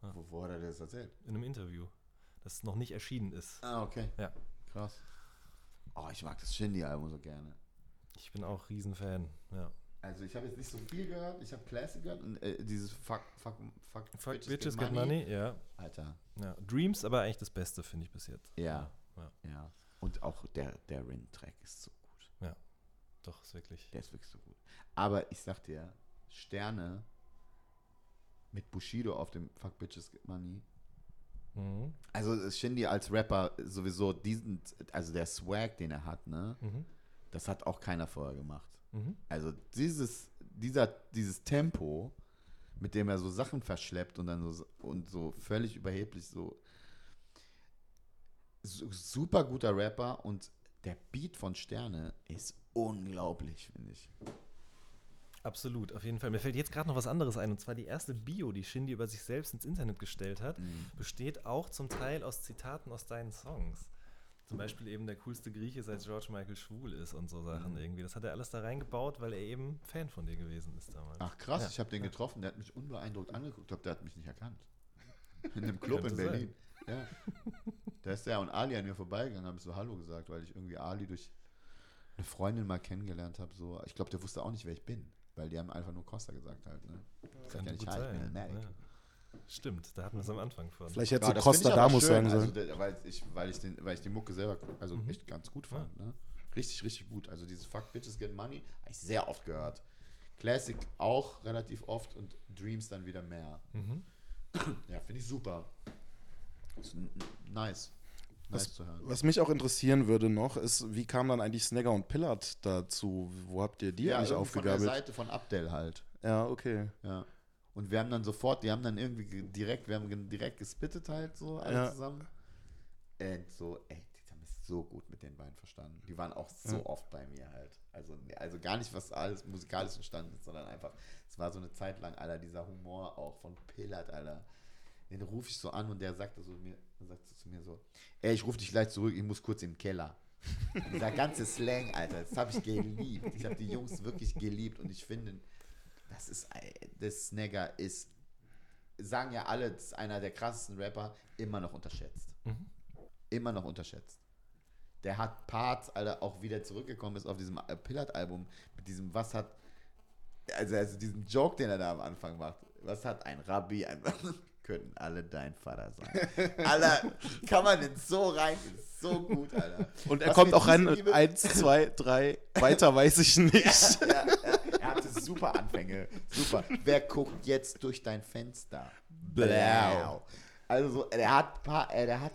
Ja. Wo, wo hat er das erzählt? In einem Interview. Das noch nicht erschienen ist. Ah, okay. Ja. Krass. Oh, ich mag das Shindy-Album so gerne. Ich bin auch Riesenfan. Ja. Also ich habe jetzt nicht so viel gehört. Ich habe Classic gehört und äh, dieses Fuck, Fuck, Fuck, Fuck Bitches, Get Money, ja. Alter. ja. Dreams aber eigentlich das Beste, finde ich bis jetzt. Ja. Ja. Ja. Und auch der, der Rin-Track ist so. Doch, ist wirklich. Der ist wirklich so gut. Aber ich sag dir, Sterne mit Bushido auf dem Fuck Bitches Get Money. Mhm. Also Shindy als Rapper sowieso diesen, also der Swag, den er hat, ne, Mhm. das hat auch keiner vorher gemacht. Mhm. Also dieses, dieser, dieses Tempo, mit dem er so Sachen verschleppt und dann so und so völlig überheblich so, so super guter Rapper und der Beat von Sterne ist unglaublich, finde ich. Absolut, auf jeden Fall. Mir fällt jetzt gerade noch was anderes ein. Und zwar die erste Bio, die Shindy über sich selbst ins Internet gestellt hat, mhm. besteht auch zum Teil aus Zitaten aus deinen Songs. Zum Beispiel eben der coolste Grieche, seit George Michael schwul ist und so Sachen mhm. irgendwie. Das hat er alles da reingebaut, weil er eben Fan von dir gewesen ist damals. Ach krass, ja. ich habe den getroffen, der hat mich unbeeindruckt angeguckt, ich glaube, der hat mich nicht erkannt. In einem Club in Berlin. Sein. Ja. Da ist der und Ali an mir vorbeigegangen, habe ich so Hallo gesagt, weil ich irgendwie Ali durch eine Freundin mal kennengelernt habe. So. Ich glaube, der wusste auch nicht, wer ich bin. Weil die haben einfach nur Costa gesagt halt. Ne? Ich sag ja nicht, hi, ich bin ja. Stimmt, da hatten wir es am Anfang von. Vielleicht hätte ja, du Costa Damus sagen sollen. Also, weil, ich, weil, ich den, weil ich die Mucke selber also mhm. echt ganz gut fand. Ja. Ne? Richtig, richtig gut. Also dieses Fuck Bitches Get Money habe ich sehr oft gehört. Classic auch relativ oft und Dreams dann wieder mehr. Mhm. Ja, finde ich super. Nice. Was, was, mich auch interessieren würde noch, ist, wie kam dann eigentlich Snagger und Pillard dazu? Wo habt ihr die ja, eigentlich aufgegabelt? Von der Seite von Abdel halt. Ja, okay. Ja. Und wir haben dann sofort, die haben dann irgendwie direkt, wir haben direkt gespittet halt so alle ja. zusammen. Und so, ey, die haben es so gut mit den beiden verstanden. Die waren auch so ja. oft bei mir halt. Also, also gar nicht, was alles musikalisch entstanden ist, sondern einfach, es war so eine Zeit lang, Alter, dieser Humor auch von Pillard, Alter den rufe ich so an und der sagte so mir, sagt so zu mir so, ey, ich rufe dich gleich zurück, ich muss kurz im Keller. Dieser ganze Slang, Alter, das habe ich geliebt. Ich habe die Jungs wirklich geliebt und ich finde, das ist, das Snagger ist, sagen ja alle, das ist einer der krassesten Rapper, immer noch unterschätzt. Mhm. Immer noch unterschätzt. Der hat Parts, Alter, auch wieder zurückgekommen ist auf diesem Pillard-Album mit diesem, was hat, also, also diesen Joke, den er da am Anfang macht. Was hat ein Rabbi, ein, könnten alle dein Vater sein. Alter, kann man denn so rein? So gut, Alter. Und er Was kommt auch rein mit 1, 2, 3, weiter weiß ich nicht. Ja, ja, ja. Er hatte super Anfänge. Super. Wer guckt jetzt durch dein Fenster? Blau. Also so, der hat, paar, äh, der hat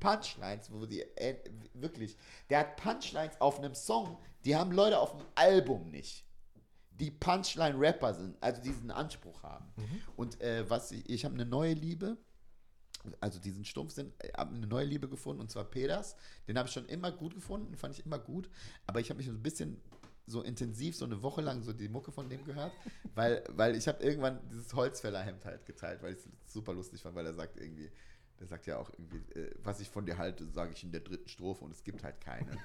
Punchlines, wo die äh, wirklich, der hat Punchlines auf einem Song, die haben Leute auf dem Album nicht die Punchline-Rapper sind, also diesen Anspruch haben. Mhm. Und äh, was ich, ich habe eine neue Liebe, also diesen Stumpfsinn, äh, habe eine neue Liebe gefunden und zwar Peters. Den habe ich schon immer gut gefunden, fand ich immer gut, aber ich habe mich so ein bisschen so intensiv so eine Woche lang so die Mucke von dem gehört, weil, weil ich habe irgendwann dieses Holzfällerhemd halt geteilt, weil ich es super lustig fand, weil er sagt irgendwie, der sagt ja auch irgendwie, äh, was ich von dir halte, sage ich in der dritten Strophe und es gibt halt keine.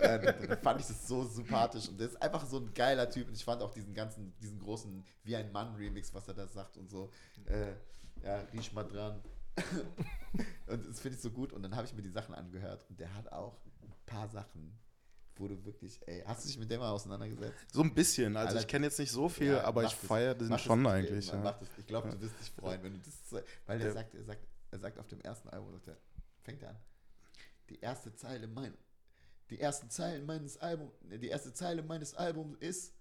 äh, da fand ich das so sympathisch und der ist einfach so ein geiler Typ und ich fand auch diesen ganzen, diesen großen Wie ein Mann Remix, was er da sagt und so. Äh, ja, riech mal dran. und das finde ich so gut und dann habe ich mir die Sachen angehört und der hat auch ein paar Sachen wo du wirklich, ey, hast du dich mit dem mal auseinandergesetzt? So ein bisschen, also Alter, ich kenne jetzt nicht so viel, ja, aber ich feiere den schon das, eigentlich. Ja. Das, ich glaube, du wirst dich freuen, wenn du das, weil er sagt, er sagt, er sagt auf dem ersten Album, sagt er, fängt er an, die erste Zeile mein, die erste Zeile meines Albums, die erste Zeile meines Albums ist,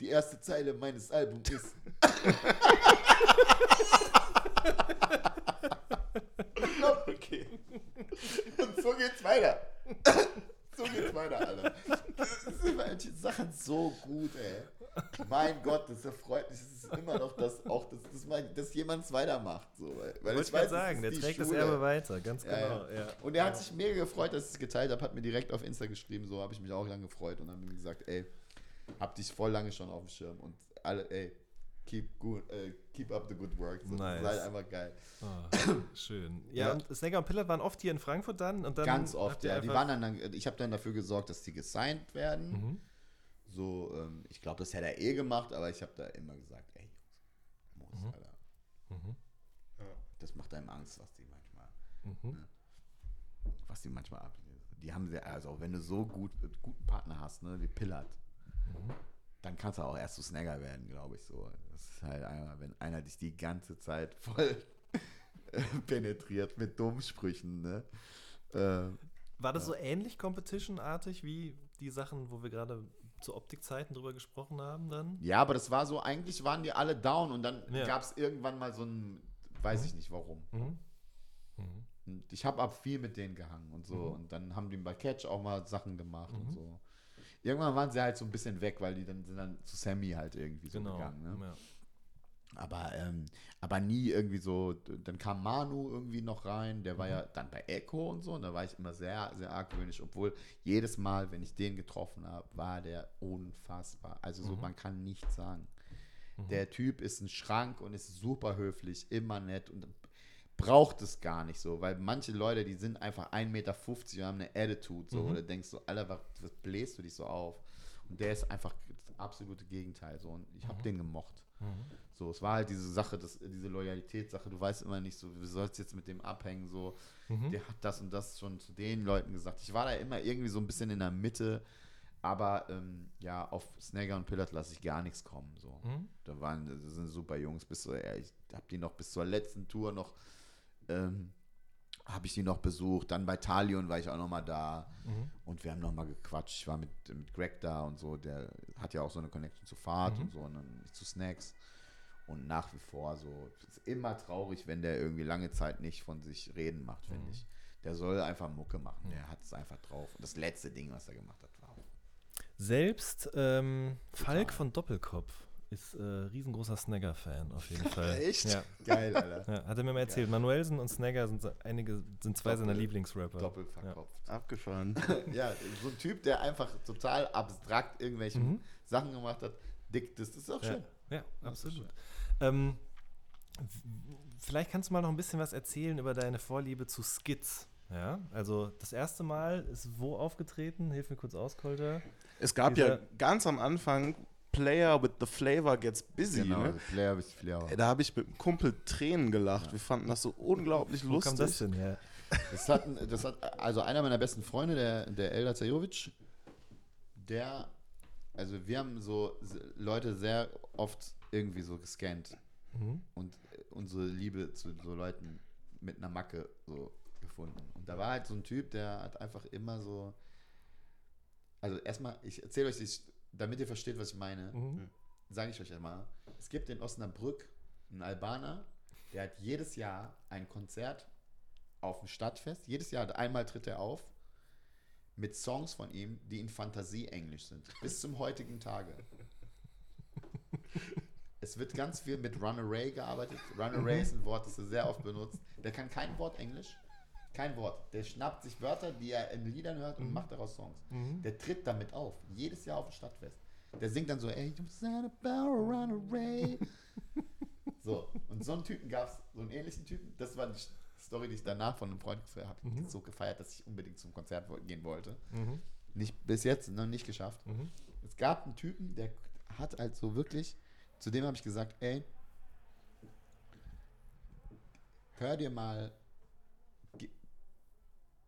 die erste Zeile meines Albums ist. okay. Und so geht's weiter. Weiter, Alter. Das sind manche Sachen so gut, ey. Mein Gott, das erfreut mich. Das ist immer noch das, auch, dass, dass, dass jemand es weitermacht. So, weil, weil ich weiß, sagen, der trägt Schule. das Erbe weiter, ganz genau. Ja, ja. Und er hat sich mega gefreut, dass ich es geteilt habe, hat mir direkt auf Insta geschrieben, so habe ich mich auch lange gefreut und dann gesagt, ey, hab dich voll lange schon auf dem Schirm und alle, ey, keep, good, uh, keep up the good work. So, nice. Sei einfach geil. Oh, schön. Ja, ja, und Snagger und Pillard waren oft hier in Frankfurt dann und dann. Ganz oft, ja. Die waren dann, ich habe dann dafür gesorgt, dass die gesigned werden. Mhm. So, ähm, ich glaube, das hätte er eh gemacht, aber ich habe da immer gesagt, ey, Jungs, muss, mhm. Alter. Mhm. Das macht einem Angst, was die manchmal, mhm. ne? was die manchmal ab. Die haben sehr, also wenn du so gut, guten Partner hast, ne, wie Pillard, mhm dann kannst du auch erst zu Snagger werden, glaube ich so. Das ist halt einmal, wenn einer dich die ganze Zeit voll penetriert mit dummen Sprüchen, ne? Äh, War das ja. so ähnlich Competition-artig wie die Sachen, wo wir gerade zu Optikzeiten drüber gesprochen haben dann? Ja, aber das war so, eigentlich waren die alle down und dann ja. gab es irgendwann mal so ein, weiß mhm. ich nicht warum. Mhm. Mhm. Ich habe ab viel mit denen gehangen und so. Mhm. Und dann haben die bei Catch auch mal Sachen gemacht und mhm. so irgendwann waren sie halt so ein bisschen weg, weil die dann sind dann zu Sammy halt irgendwie so genau, gegangen. Ne? Ja. Aber, ähm, aber nie irgendwie so, dann kam Manu irgendwie noch rein, der war ja dann bei Echo und so, und da war ich immer sehr, sehr argwöhnisch, obwohl jedes Mal, wenn ich den getroffen habe, war der unfassbar. Also so, man kann nichts sagen. Der Typ ist ein Schrank und ist super höflich, immer nett und braucht es gar nicht so, weil manche Leute, die sind einfach 1,50 Meter und haben eine Attitude so, oder denkst du, Alter, was, was bläst du dich so auf? Und der ist einfach das absolute Gegenteil so und ich habe den gemocht. So, es war halt diese Sache, das, diese Loyalitätssache, du weißt immer nicht so, wie sollst jetzt mit dem abhängen, so, der hat das und das schon zu den Leuten gesagt. Ich war da immer irgendwie so ein bisschen in der Mitte, aber ähm, ja, auf Snagger und Pillard lasse ich gar nichts kommen. So. Da waren, das sind super Jungs, bis so, ja, ich habe die noch bis zur letzten Tour noch, ähm, habe ich die noch besucht. Dann bei Talion war ich auch noch mal da und wir haben noch mal gequatscht. Ich war mit, mit Greg da und so, der hat ja auch so eine Connection zu Fahrt und so und dann zu Snacks. Und nach wie vor so, es ist immer traurig, wenn der irgendwie lange Zeit nicht von sich reden macht, finde ich. Der soll einfach Mucke machen, der hat es einfach drauf. Und das letzte Ding, was er gemacht hat, war auch Selbst ähm, Falk von Doppelkopf ist äh, riesengroßer Snagger-Fan auf jeden Fall. Echt? Ja. geil, Alter. Ja, hat er mir mal erzählt. Manuelsen und Snagger sind einige, sind zwei seiner Doppel- Lieblingsrapper. Doppelt verkopft. Abgefahren. Ja. so ein Typ, der einfach total abstrakt irgendwelche Sachen gemacht hat. Dick, das ist auch Ja, schön. ja absolut. Ähm, vielleicht kannst du mal noch ein bisschen was erzählen über deine Vorliebe zu Skits. Ja, also das erste Mal ist wo aufgetreten? Hilf mir kurz aus, Kolter. Es gab Dieser- ja ganz am Anfang Player with the Flavor Gets Busy. Genau, Ne? Flair bis Flair. Ey, Da habe ich mit einem Kumpel Tränen gelacht. Wir fanden das so unglaublich Wo kam lustig. das denn her? Das hat, das hat also einer meiner besten Freunde, der, der Eldar Zajovic, der, also wir haben so Leute sehr oft irgendwie so gescannt Mhm. und unsere Liebe zu so Leuten mit einer Macke so gefunden. Und da war halt so ein Typ, der hat einfach immer so, also erstmal, ich erzähle euch, das, damit ihr versteht, was ich meine, Mhm. sage ich euch einmal, es gibt in Osnabrück einen Albaner, der hat jedes Jahr ein Konzert auf dem Stadtfest. Jedes Jahr, einmal tritt er auf mit Songs von ihm, die in Fantasie-Englisch sind. Bis zum heutigen Tage. Es wird ganz viel mit Runaway gearbeitet. Runaway ist ein Wort, das er sehr oft benutzt. Der kann kein Wort Englisch. Kein Wort. Der schnappt sich Wörter, die er in Liedern hört und macht daraus Songs. Der tritt damit auf. Jedes Jahr auf dem Stadtfest. Der singt dann so, ey, you said about a runaway. So, und so einen Typen gab es, so einen ähnlichen Typen. Das war die Story, die ich danach von einem Freund gefeiert habe. Mhm. So gefeiert, dass ich unbedingt zum Konzert gehen wollte. Mhm. Nicht bis jetzt, noch nicht geschafft. Mhm. Es gab einen Typen, der hat halt so wirklich, zu dem habe ich gesagt, ey, hör dir mal,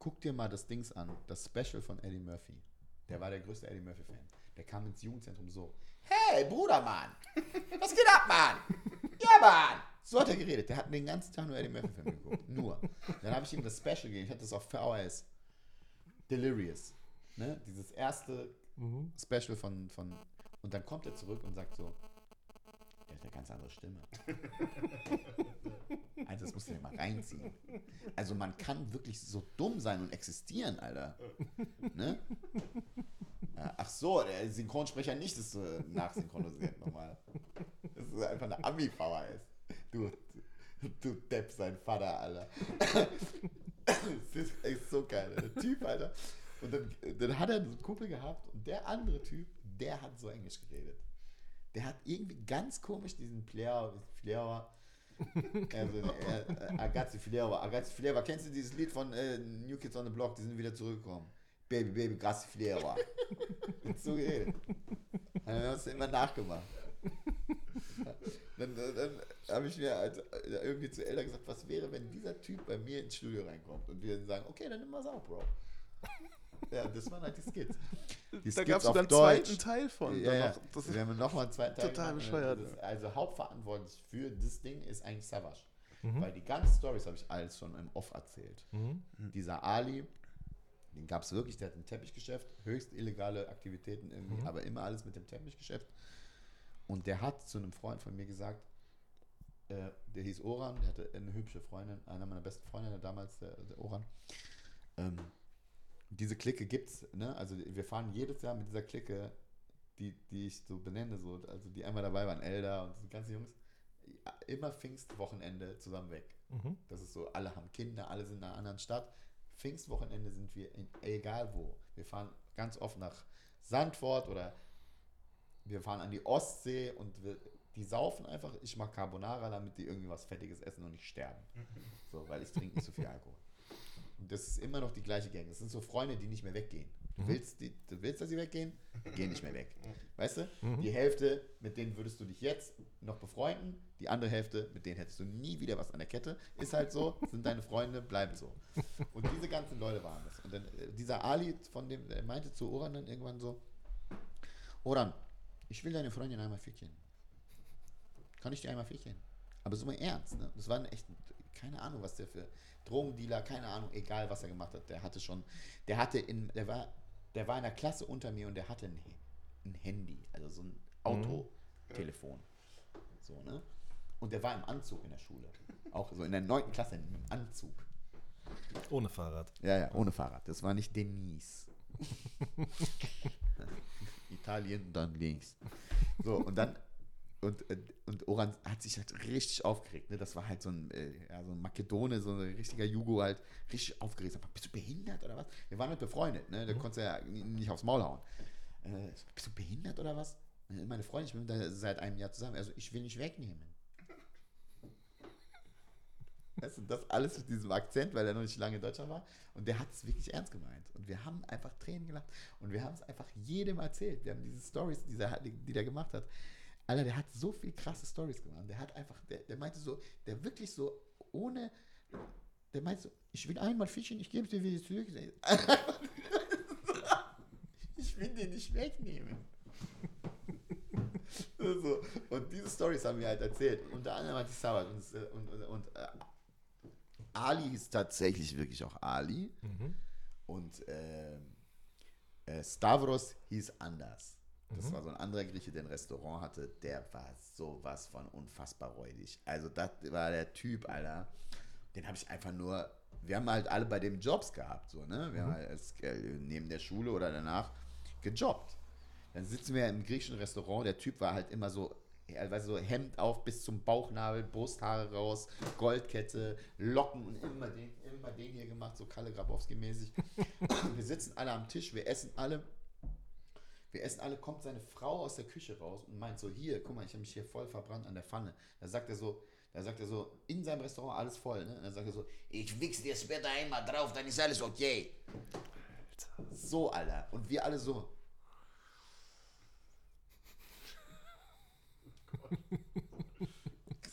guck dir mal das Dings an, das Special von Eddie Murphy. Der war der größte Eddie Murphy-Fan. Der kam ins Jugendzentrum so, hey, Bruder, Mann, was geht ab, Mann? Ja, Mann! So hat er geredet. Der hat den ganzen Tag nur Eddie Murphy-Filme geguckt. Nur. Dann habe ich ihm das Special gegeben. Ich hatte das auf VHS. Delirious. Ne? Dieses erste Mhm. Special von, von. Und dann kommt er zurück und sagt so: ganz andere Stimme. also, das musst du dir mal reinziehen. Also, man kann wirklich so dumm sein und existieren, Alter. Ne? Ja, ach so, der Synchronsprecher nicht ist so nachsynchronisiert nochmal. Das ist einfach eine Ami-VHS. Du, du Depp, sein Vater, Alter. Das ist echt so geil, der Typ, Alter. Und dann, dann hat er einen Kumpel gehabt und der andere Typ, der hat so Englisch geredet. Der hat irgendwie ganz komisch diesen Flair, Flair, also, äh, Agazzi Flair, Agazzi Flair, kennst du dieses Lied von äh, New Kids on the Block, die sind wieder zurückgekommen? Baby, Baby, Gassi Flair. so geredet. Dann haben wir uns immer nachgemacht. Dann, dann, dann habe ich mir halt irgendwie zu Eltern gesagt, was wäre, wenn dieser Typ bei mir ins Studio reinkommt und wir sagen, okay, dann nimm mal's auf, Bro. Ja, das waren halt die Skits. Die Da gab es sogar einen zweiten Teil von. Ja, ja. Das wir haben nochmal einen zweiten Teil total gemacht. bescheuert, Das, ja. also hauptverantwortlich für das Ding ist eigentlich Savage. Mhm. Weil die ganzen Stories habe ich alles schon im Off erzählt. Mhm. Dieser Ali, den gab es wirklich, der hat ein Teppichgeschäft, höchst illegale Aktivitäten irgendwie, Mhm. aber immer alles mit dem Teppichgeschäft. Und der hat zu einem Freund von mir gesagt, äh, der hieß Oran, der hatte eine hübsche Freundin, einer meiner besten Freundinnen damals, der, der Oran. Ähm, diese Clique gibt's, ne? Also wir fahren jedes Jahr mit dieser Clique, die, die ich so benenne, so, also die einmal dabei waren, Elder und die ganzen Jungs. immer Pfingstwochenende zusammen weg. Mhm. Das ist so, alle haben Kinder, alle sind in einer anderen Stadt. Pfingstwochenende sind wir in, egal wo. Wir fahren ganz oft nach Sandford oder wir fahren an die Ostsee und wir, die saufen einfach. Ich mache Carbonara, damit die irgendwie was Fettiges essen und nicht sterben. So, weil ich trinke nicht so viel Alkohol. Das ist immer noch die gleiche Gang. Das sind so Freunde, die nicht mehr weggehen. Du, mhm. willst, die, du willst, dass sie weggehen? Geh nicht mehr weg. Weißt du? Mhm. Die Hälfte, mit denen würdest du dich jetzt noch befreunden. Die andere Hälfte, mit denen hättest du nie wieder was an der Kette. Ist halt so, sind deine Freunde, bleibt so. Und diese ganzen Leute waren das. Und dann äh, dieser Ali, von dem, der meinte zu Oran dann irgendwann so, Oran, ich will deine Freundin einmal ficken. Kann ich dir einmal ficken? Aber so mal ernst, ne? Das war ein echt, keine Ahnung, was der für Drogendealer, keine Ahnung, egal was er gemacht hat, der hatte schon, der hatte in, der war, der war in der Klasse unter mir und der hatte ein, ein Handy, also so ein Autotelefon. Mhm. So, ne? Und der war im Anzug in der Schule. Auch so in der neunten Klasse im Anzug. Ohne Fahrrad. Ja, ja, ohne Fahrrad. Das war nicht Denise. Italien, dann links. So, und dann und, äh, und Oran hat sich halt richtig aufgeregt. Ne? Das war halt so ein, äh, ja, so ein Makedone, so ein richtiger Jugo halt, richtig aufgeregt. Aber bist du behindert oder was? Wir waren halt befreundet, ne? Da mhm. konntest du ja nicht aufs Maul hauen. Äh, bist du behindert oder was? Meine Freundin, ich bin da seit einem Jahr zusammen. Also ich will nicht wegnehmen. Weißt du, das alles mit diesem Akzent, weil er noch nicht lange in Deutschland war. Und der hat es wirklich ernst gemeint. Und wir haben einfach Tränen gelacht. Und wir haben es einfach jedem erzählt. Wir haben diese Stories, die, die der gemacht hat. Alter, der hat so viel krasse Stories gemacht. Der hat einfach, der, der meinte so, der wirklich so ohne, der meinte so, ich will einmal fischen, ich gebe es dir wieder zurück. ich will den nicht wegnehmen. so. Und diese Stories haben wir halt erzählt. Unter anderem hat die Sabbat und, und, und, und äh, Ali ist tatsächlich wirklich auch Ali. Mhm. Und äh, äh, Stavros hieß anders. Das mhm. war so ein anderer Grieche, der ein Restaurant hatte. Der war sowas von unfassbar räudig. Also, das war der Typ, Alter. Den habe ich einfach nur. Wir haben halt alle bei dem Jobs gehabt, so, ne? Wir mhm. haben halt als, äh, neben der Schule oder danach gejobbt. Dann sitzen wir im griechischen Restaurant. Der Typ war halt immer so weißt du, so Hemd auf bis zum Bauchnabel, Brusthaare raus, Goldkette, Locken und immer den, immer den hier gemacht, so Kalle Grabowski mäßig. wir sitzen alle am Tisch, wir essen alle wir essen alle, kommt seine Frau aus der Küche raus und meint so, hier, guck mal, ich habe mich hier voll verbrannt an der Pfanne. Da sagt er so, da sagt er so, in seinem Restaurant alles voll, ne? Und dann sagt er so, ich wichs dir später einmal drauf, dann ist alles okay. Alter. So, Alter. Und wir alle so.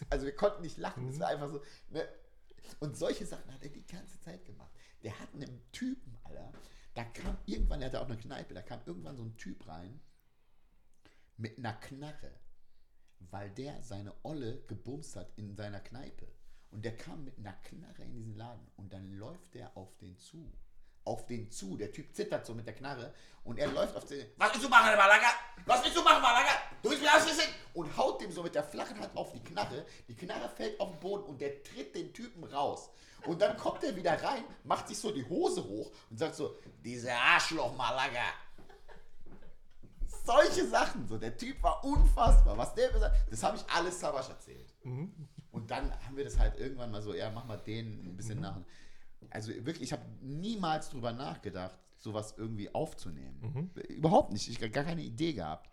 also wir konnten nicht lachen, es war einfach so. Ne? Und solche Sachen hat er die ganze Zeit gemacht. Der hat einen Typen, Alter, da kam irgendwann, er hatte auch eine Kneipe, da kam irgendwann so ein Typ rein mit einer Knarre, weil der seine Olle gebumst hat in seiner Kneipe. Und der kam mit einer Knarre in diesen Laden und dann läuft der auf den zu. Auf den zu. Der Typ zittert so mit der Knarre und er läuft auf den. Was willst du machen, Malaga? Was willst du machen, Malaga? Du willst mir ausgesehen? Und haut dem so mit der flachen Hand auf die Knarre. Die Knarre fällt auf den Boden und der tritt den Typen raus. Und dann kommt er wieder rein, macht sich so die Hose hoch und sagt so, diese Arschloch Malaga. Solche Sachen, so der Typ war unfassbar. Was der gesagt das habe ich alles Sabasch erzählt. Mhm. Und dann haben wir das halt irgendwann mal so, ja, mach mal den ein bisschen mhm. nach. Also wirklich, ich habe niemals drüber nachgedacht, sowas irgendwie aufzunehmen. Mhm. Überhaupt nicht. Ich habe gar keine Idee gehabt.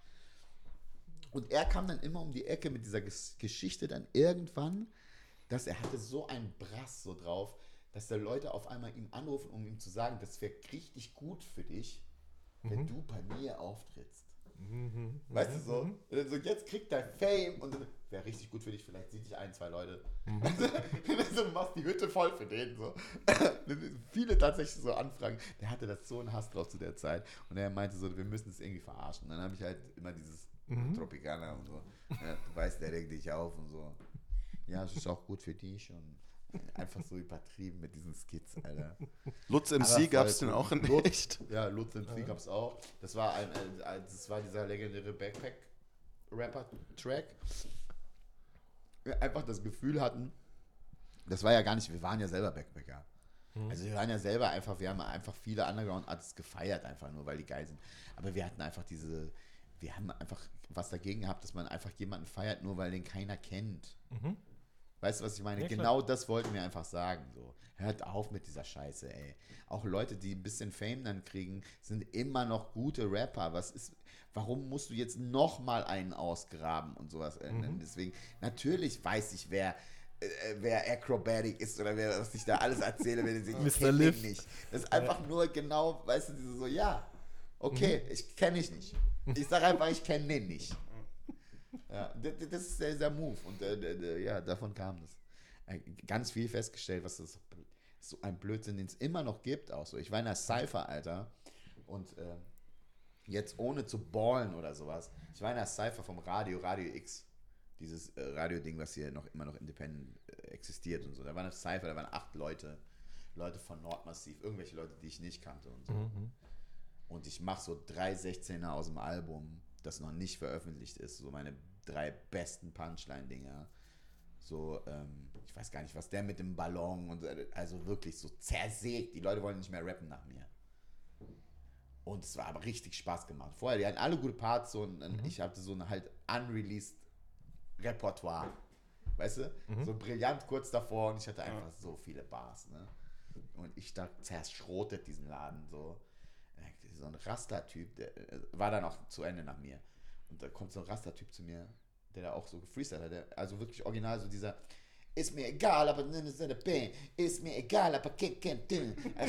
Und er kam dann immer um die Ecke mit dieser Geschichte dann irgendwann dass er hatte so einen Brass so drauf, dass da Leute auf einmal ihm anrufen, um ihm zu sagen, das wäre richtig gut für dich, wenn mhm. du bei mir auftrittst. Mhm. Weißt du so? Mhm. so? Jetzt kriegt er Fame und wäre richtig gut für dich, vielleicht sieht dich ein, zwei Leute. Mhm. so, du machst die Hütte voll für den. So. Viele tatsächlich so Anfragen. Der hatte das so einen Hass drauf zu der Zeit. Und er meinte so, wir müssen es irgendwie verarschen. Und dann habe ich halt immer dieses mhm. Tropicana und so. Ja, du weißt, der regt dich auf und so ja, es ist auch gut für dich und einfach so übertrieben mit diesen Skits, Alter. Lutz MC gab es den auch in Lutz, echt? Ja, Lutz MC ja. gab es auch. Das war, ein, ein, das war dieser legendäre Backpack-Rapper-Track. Einfach das Gefühl hatten, das war ja gar nicht, wir waren ja selber Backpacker. Mhm. Also wir waren ja selber einfach, wir haben einfach viele Underground-Artists gefeiert, einfach nur, weil die geil sind. Aber wir hatten einfach diese, wir haben einfach was dagegen gehabt, dass man einfach jemanden feiert, nur weil den keiner kennt. Mhm. Weißt du, was ich meine? Ja, genau das wollten wir einfach sagen. So. Hört auf mit dieser Scheiße, ey. Auch Leute, die ein bisschen Fame dann kriegen, sind immer noch gute Rapper. Was ist, warum musst du jetzt noch mal einen ausgraben und sowas? Mhm. Deswegen, natürlich weiß ich, wer äh, wer Acrobatic ist oder wer was ich da alles erzähle, wenn ich Mr. Liv. nicht. Das ist einfach nur genau, weißt du, so, ja, okay, mhm. ich kenne ich nicht. Ich sage einfach, ich kenne den nicht. Ja, das ist dieser Move und äh, ja, davon kam das. Ganz viel festgestellt, was das so ein Blödsinn, den es immer noch gibt, auch so. Ich war in der Cypher, Alter, und äh, jetzt ohne zu ballen oder sowas. Ich war in der Cypher vom Radio, Radio X. Dieses äh, Radio-Ding, was hier noch immer noch independent äh, existiert und so. Da war eine Cypher, da waren acht Leute. Leute von Nordmassiv, irgendwelche Leute, die ich nicht kannte und so. Mhm. Und ich mache so drei 16er aus dem Album, das noch nicht veröffentlicht ist. So meine drei besten Punchline-Dinger. So, ähm, ich weiß gar nicht, was der mit dem Ballon und also wirklich so zersägt. Die Leute wollen nicht mehr rappen nach mir. Und es war aber richtig Spaß gemacht. Vorher, die hatten alle gute Parts so, und mhm. ich hatte so ein halt unreleased Repertoire. Weißt du? Mhm. So brillant kurz davor und ich hatte einfach so viele Bars. Ne? Und ich da zerschrotet diesen Laden so. So ein Raster-Typ, der äh, war dann auch zu Ende nach mir. Und da kommt so ein Raster-Typ zu mir, der da auch so gefreestylt hat. Der, also wirklich original so dieser, ist mir egal, aber ist mir egal, aber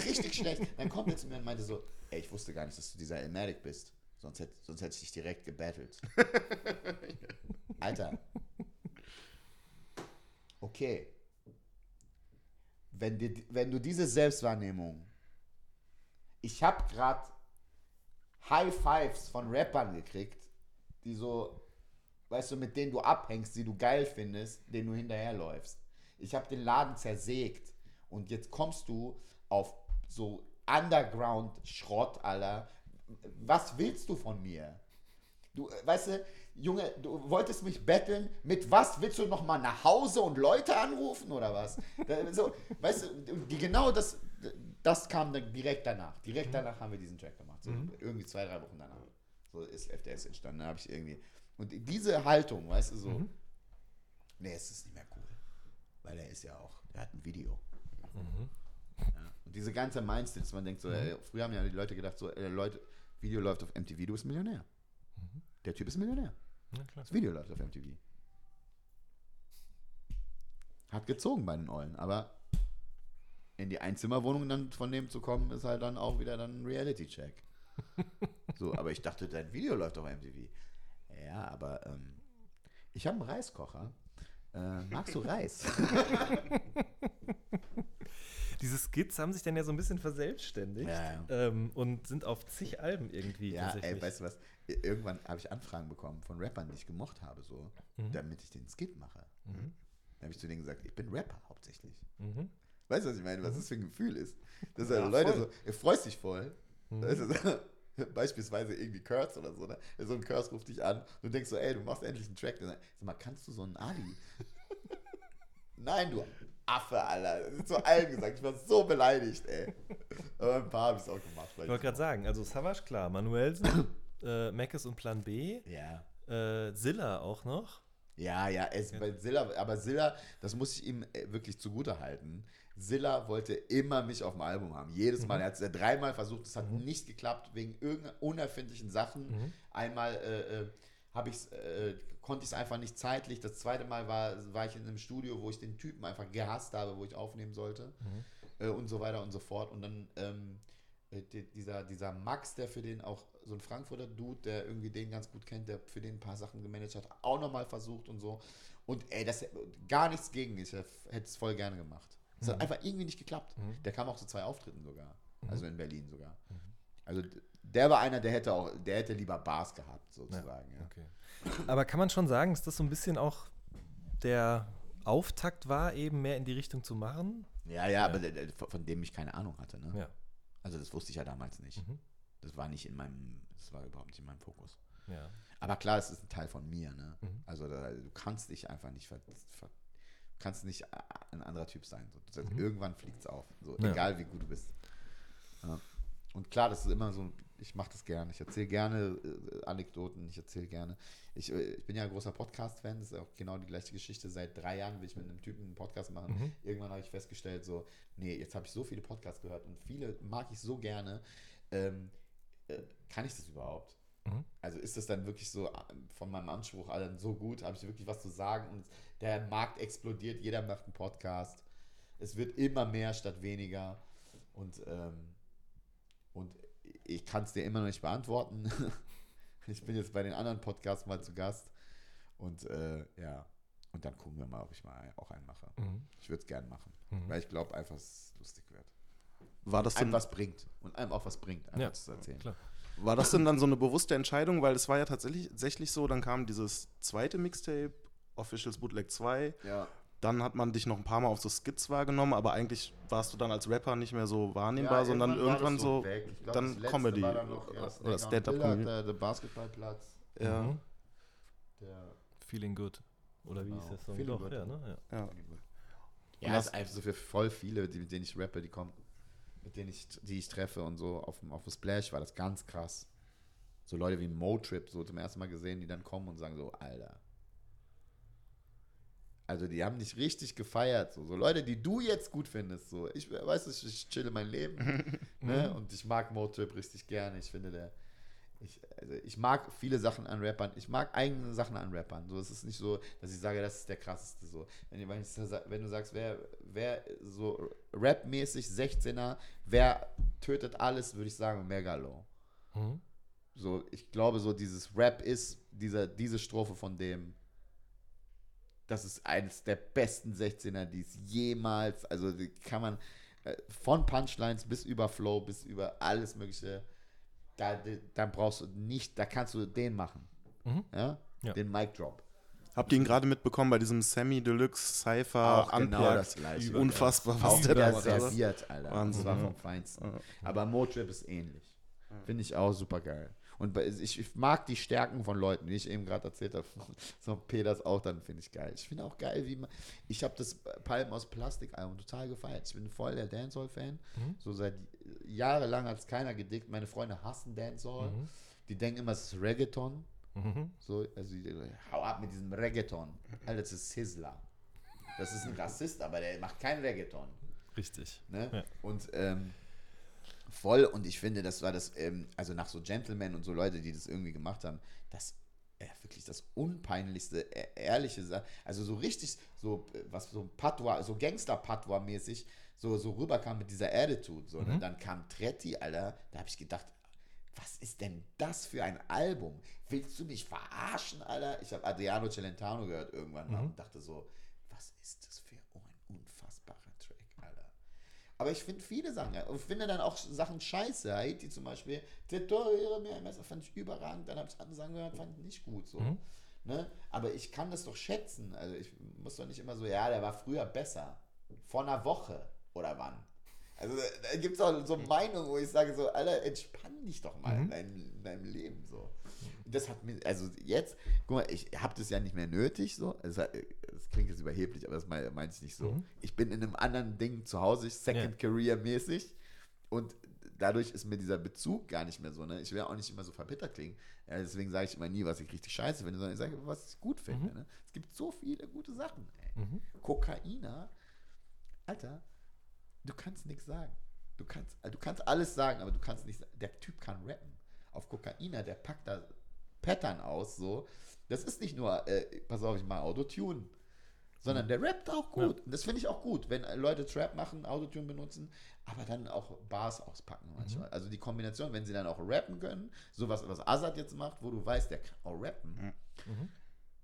richtig schlecht. Dann kommt er zu mir und meinte so, ey, ich wusste gar nicht, dass du dieser Elmatic bist. Sonst hätte, sonst hätte ich dich direkt gebettelt. Alter. Okay. Wenn, dir, wenn du diese Selbstwahrnehmung, ich habe gerade High Fives von Rappern gekriegt, die so, weißt du, mit denen du abhängst, die du geil findest, denen du hinterherläufst. Ich habe den Laden zersägt und jetzt kommst du auf so Underground-Schrott, Alter. Was willst du von mir? Du, weißt du, Junge, du wolltest mich betteln. Mit was willst du noch mal nach Hause und Leute anrufen oder was? so, weißt du, genau das, das kam dann direkt danach. Direkt danach haben wir diesen Track gemacht. So, mhm. Irgendwie zwei, drei Wochen danach. So ist FDS entstanden. Da habe ich irgendwie. Und diese Haltung, weißt du, so, mhm. nee, es ist nicht mehr cool. Weil er ist ja auch, er hat ein Video. Mhm. Ja. Und diese ganze Mindset, dass man denkt, so, mhm. ey, früher haben ja die Leute gedacht, so, ey, Leute, Video läuft auf MTV, du bist Millionär. Mhm. Der Typ ist Millionär. Ja, das Video läuft auf MTV. Hat gezogen bei den Eulen, aber in die Einzimmerwohnung dann von dem zu kommen, ist halt dann auch wieder dann ein Reality-Check. so, aber ich dachte, dein Video läuft auf MTV. Ja, aber ähm, ich habe einen Reiskocher. Äh, magst du Reis? Diese Skits haben sich dann ja so ein bisschen verselbstständigt ja, ja. Ähm, und sind auf zig Alben irgendwie. Ja, ey, weißt du was? Irgendwann habe ich Anfragen bekommen von Rappern, die ich gemocht habe, so, mhm. damit ich den Skit mache. Mhm. Dann habe ich zu denen gesagt, ich bin Rapper hauptsächlich. Mhm. Weißt du, was ich meine? Was mhm. das für ein Gefühl ist? Dass ja, Leute voll. so, ihr freust dich voll. Mhm. Weißt du, Beispielsweise irgendwie Kurz oder so, ne? So ein Curse ruft dich an und du denkst so, ey, du machst endlich einen Track. Sag mal, kannst du so einen Ali? Nein, du Affe, Alter. Das ist zu allen gesagt. Ich war so beleidigt, ey. Aber ein paar habe ich es auch gemacht. Ich wollte gerade sagen, also Savage, klar. Manuelsen, äh, Meckes und Plan B. Ja. Äh, Zilla auch noch. Ja, ja, es, ja. Bei Zilla, aber Zilla, das muss ich ihm äh, wirklich zugute halten. Zilla wollte immer mich auf dem Album haben. Jedes Mal. Mhm. Er hat es dreimal versucht, es hat mhm. nicht geklappt wegen irgendeiner unerfindlichen Sachen. Mhm. Einmal äh, äh, habe ich äh, konnte ich es einfach nicht zeitlich. Das zweite Mal war, war ich in einem Studio, wo ich den Typen einfach gehasst habe, wo ich aufnehmen sollte. Mhm. Äh, und so weiter und so fort. Und dann ähm, äh, dieser, dieser Max, der für den auch so ein Frankfurter Dude, der irgendwie den ganz gut kennt, der für den ein paar Sachen gemanagt hat, auch nochmal versucht und so. Und ey, das gar nichts gegen. Ich hätte es voll gerne gemacht. Es mhm. hat einfach irgendwie nicht geklappt. Mhm. Der kam auch zu zwei Auftritten sogar. Mhm. Also in Berlin sogar. Mhm. Also der war einer, der hätte auch, der hätte lieber Bars gehabt, sozusagen. Ja, okay. Aber kann man schon sagen, dass das so ein bisschen auch der Auftakt war, eben mehr in die Richtung zu machen? Ja, ja, ja. aber der, der, von dem ich keine Ahnung hatte. Ne? Ja. Also das wusste ich ja damals nicht. Mhm. Das war nicht in meinem, das war überhaupt nicht in meinem Fokus. Ja. Aber klar, es ist ein Teil von mir. Ne? Mhm. Also da, du kannst dich einfach nicht ver, ver kannst nicht ein anderer Typ sein. So. Mhm. Irgendwann fliegt es auf. So, ja. Egal wie gut du bist. Ja. Und klar, das ist immer so, ich mache das gerne. Ich erzähle gerne äh, Anekdoten, ich erzähle gerne. Ich, äh, ich bin ja ein großer Podcast-Fan, das ist auch genau die gleiche Geschichte. Seit drei Jahren will ich mit einem Typen einen Podcast machen. Mhm. Irgendwann habe ich festgestellt, so, nee, jetzt habe ich so viele Podcasts gehört und viele mag ich so gerne. Ähm, äh, kann ich das überhaupt? Mhm. Also ist das dann wirklich so äh, von meinem Anspruch allen so gut? Habe ich wirklich was zu sagen? Und der Markt explodiert, jeder macht einen Podcast. Es wird immer mehr statt weniger. Und, ähm, und ich kann es dir immer noch nicht beantworten. ich bin jetzt bei den anderen Podcasts mal zu Gast. Und äh, ja, und dann gucken wir mal, ob ich mal auch einen mache. Mhm. Ich würde es gerne machen, mhm. weil ich glaube einfach, dass es lustig wird. War das einem was bringt und einem auch was bringt, einfach ja, zu erzählen. Klar. War das denn dann so eine bewusste Entscheidung? Weil es war ja tatsächlich, tatsächlich so, dann kam dieses zweite Mixtape, Officials Bootleg 2. Ja. Dann hat man dich noch ein paar Mal auf so Skits wahrgenommen, aber eigentlich warst du dann als Rapper nicht mehr so wahrnehmbar, ja, sondern irgendwann, irgendwann so, glaub, dann Comedy. War dann noch oder Stand-up-Comedy. Der Basketballplatz. Ja. Mhm. Der Feeling Good. Oder wie genau. ist das so? Feeling Good. Ja, ne? ja. ja. ja es ist einfach so für voll viele, die, mit denen ich rappe, die kommen, mit denen ich, die ich treffe und so auf dem, auf dem Splash war das ganz krass. So Leute wie Motrip, so zum ersten Mal gesehen, die dann kommen und sagen so, Alter, also die haben dich richtig gefeiert. So, so Leute, die du jetzt gut findest. So. Ich weiß, ich, ich chille mein Leben. ne? Und ich mag Motrip richtig gerne. Ich finde der. Ich, also ich mag viele Sachen an Rappern. Ich mag eigene Sachen an Rappern. So, es ist nicht so, dass ich sage, das ist der krasseste. So. Wenn, wenn, du sagst, wer, wer so rapmäßig 16er, wer tötet alles, würde ich sagen, Megalo. Mhm. So, ich glaube, so dieses Rap ist dieser, diese Strophe von dem das ist eines der besten 16er, die es jemals, also kann man äh, von Punchlines bis über Flow, bis über alles Mögliche, da, da brauchst du nicht, da kannst du den machen. Mhm. Ja? ja? Den Mic Drop. Habt ihr ihn gerade mitbekommen bei diesem Semi Deluxe Cypher Auch genau das gleiche. Unfassbar, was Auch der da serviert, Alter. Wahnsinn. Das war vom Feinsten. Aber Motrip ist ähnlich. Finde ich auch super geil. Und ich, ich mag die Stärken von Leuten, wie ich eben gerade erzählt habe. So Peters auch, dann finde ich geil. Ich finde auch geil, wie man. Ich habe das Palm aus Plastik-Album total gefeiert. Ich bin voll der Dancehall-Fan. Mhm. So seit jahrelang hat es keiner gedickt. Meine Freunde hassen Dancehall. Mhm. Die denken immer, es ist Reggaeton. Mhm. So, also hau ab mit diesem Reggaeton. Alter, das ist Sizzler. Das ist ein Rassist, aber der macht kein Reggaeton. Richtig. Ne? Ja. Und ähm, voll und ich finde, das war das, ähm, also nach so Gentlemen und so Leute, die das irgendwie gemacht haben, das äh, wirklich das unpeinlichste, e ehrliche, also so richtig, so äh, was so Patois, so Gangster-Patois-mäßig, so, so rüberkam mit dieser Attitude. So, ne? mhm. Dann kam Tretti, Alter, da habe ich gedacht, was ist denn das für ein Album? Willst du mich verarschen, Alter? Ich habe Adriano Celentano gehört irgendwann mhm. und dachte so, was ist das für aber ich finde viele Sachen. Und finde dann auch Sachen scheiße. Haiti zum Beispiel, der teure Meermesser fand ich überragend. Dann habe ich andere Sachen gehört, fand ich nicht gut. So. Mhm. Ne? Aber ich kann das doch schätzen. Also ich muss doch nicht immer so, ja, der war früher besser. Vor einer Woche oder wann. Also da gibt es auch so Meinungen, wo ich sage so, Alter, entspann dich doch mal mhm. in, dein, in deinem Leben. So das hat mir, also jetzt, guck mal, ich habe das ja nicht mehr nötig, so. Es, das klingt jetzt überheblich, aber das meine mein ich nicht so. Mhm. Ich bin in einem anderen Ding zu Hause, Second ja. Career mäßig. Und dadurch ist mir dieser Bezug gar nicht mehr so. Ne? Ich will auch nicht immer so verbittert klingen. Deswegen sage ich immer nie, was ich richtig scheiße finde, sondern ich sage, was ich gut finde. Mhm. Ne? Es gibt so viele gute Sachen. Mhm. Kokainer, Alter, du kannst nichts sagen. Du kannst, du kannst alles sagen, aber du kannst nicht Der Typ kann rappen. Auf Kokainer, der packt da Pattern aus. So. Das ist nicht nur, äh, pass auf, ich mal Autotune, sondern der rappt auch gut. Ja. Und das finde ich auch gut, wenn Leute Trap machen, Autotune benutzen, aber dann auch Bars auspacken manchmal. Mhm. Also die Kombination, wenn sie dann auch rappen können, sowas, was Azad jetzt macht, wo du weißt, der kann auch rappen, mhm.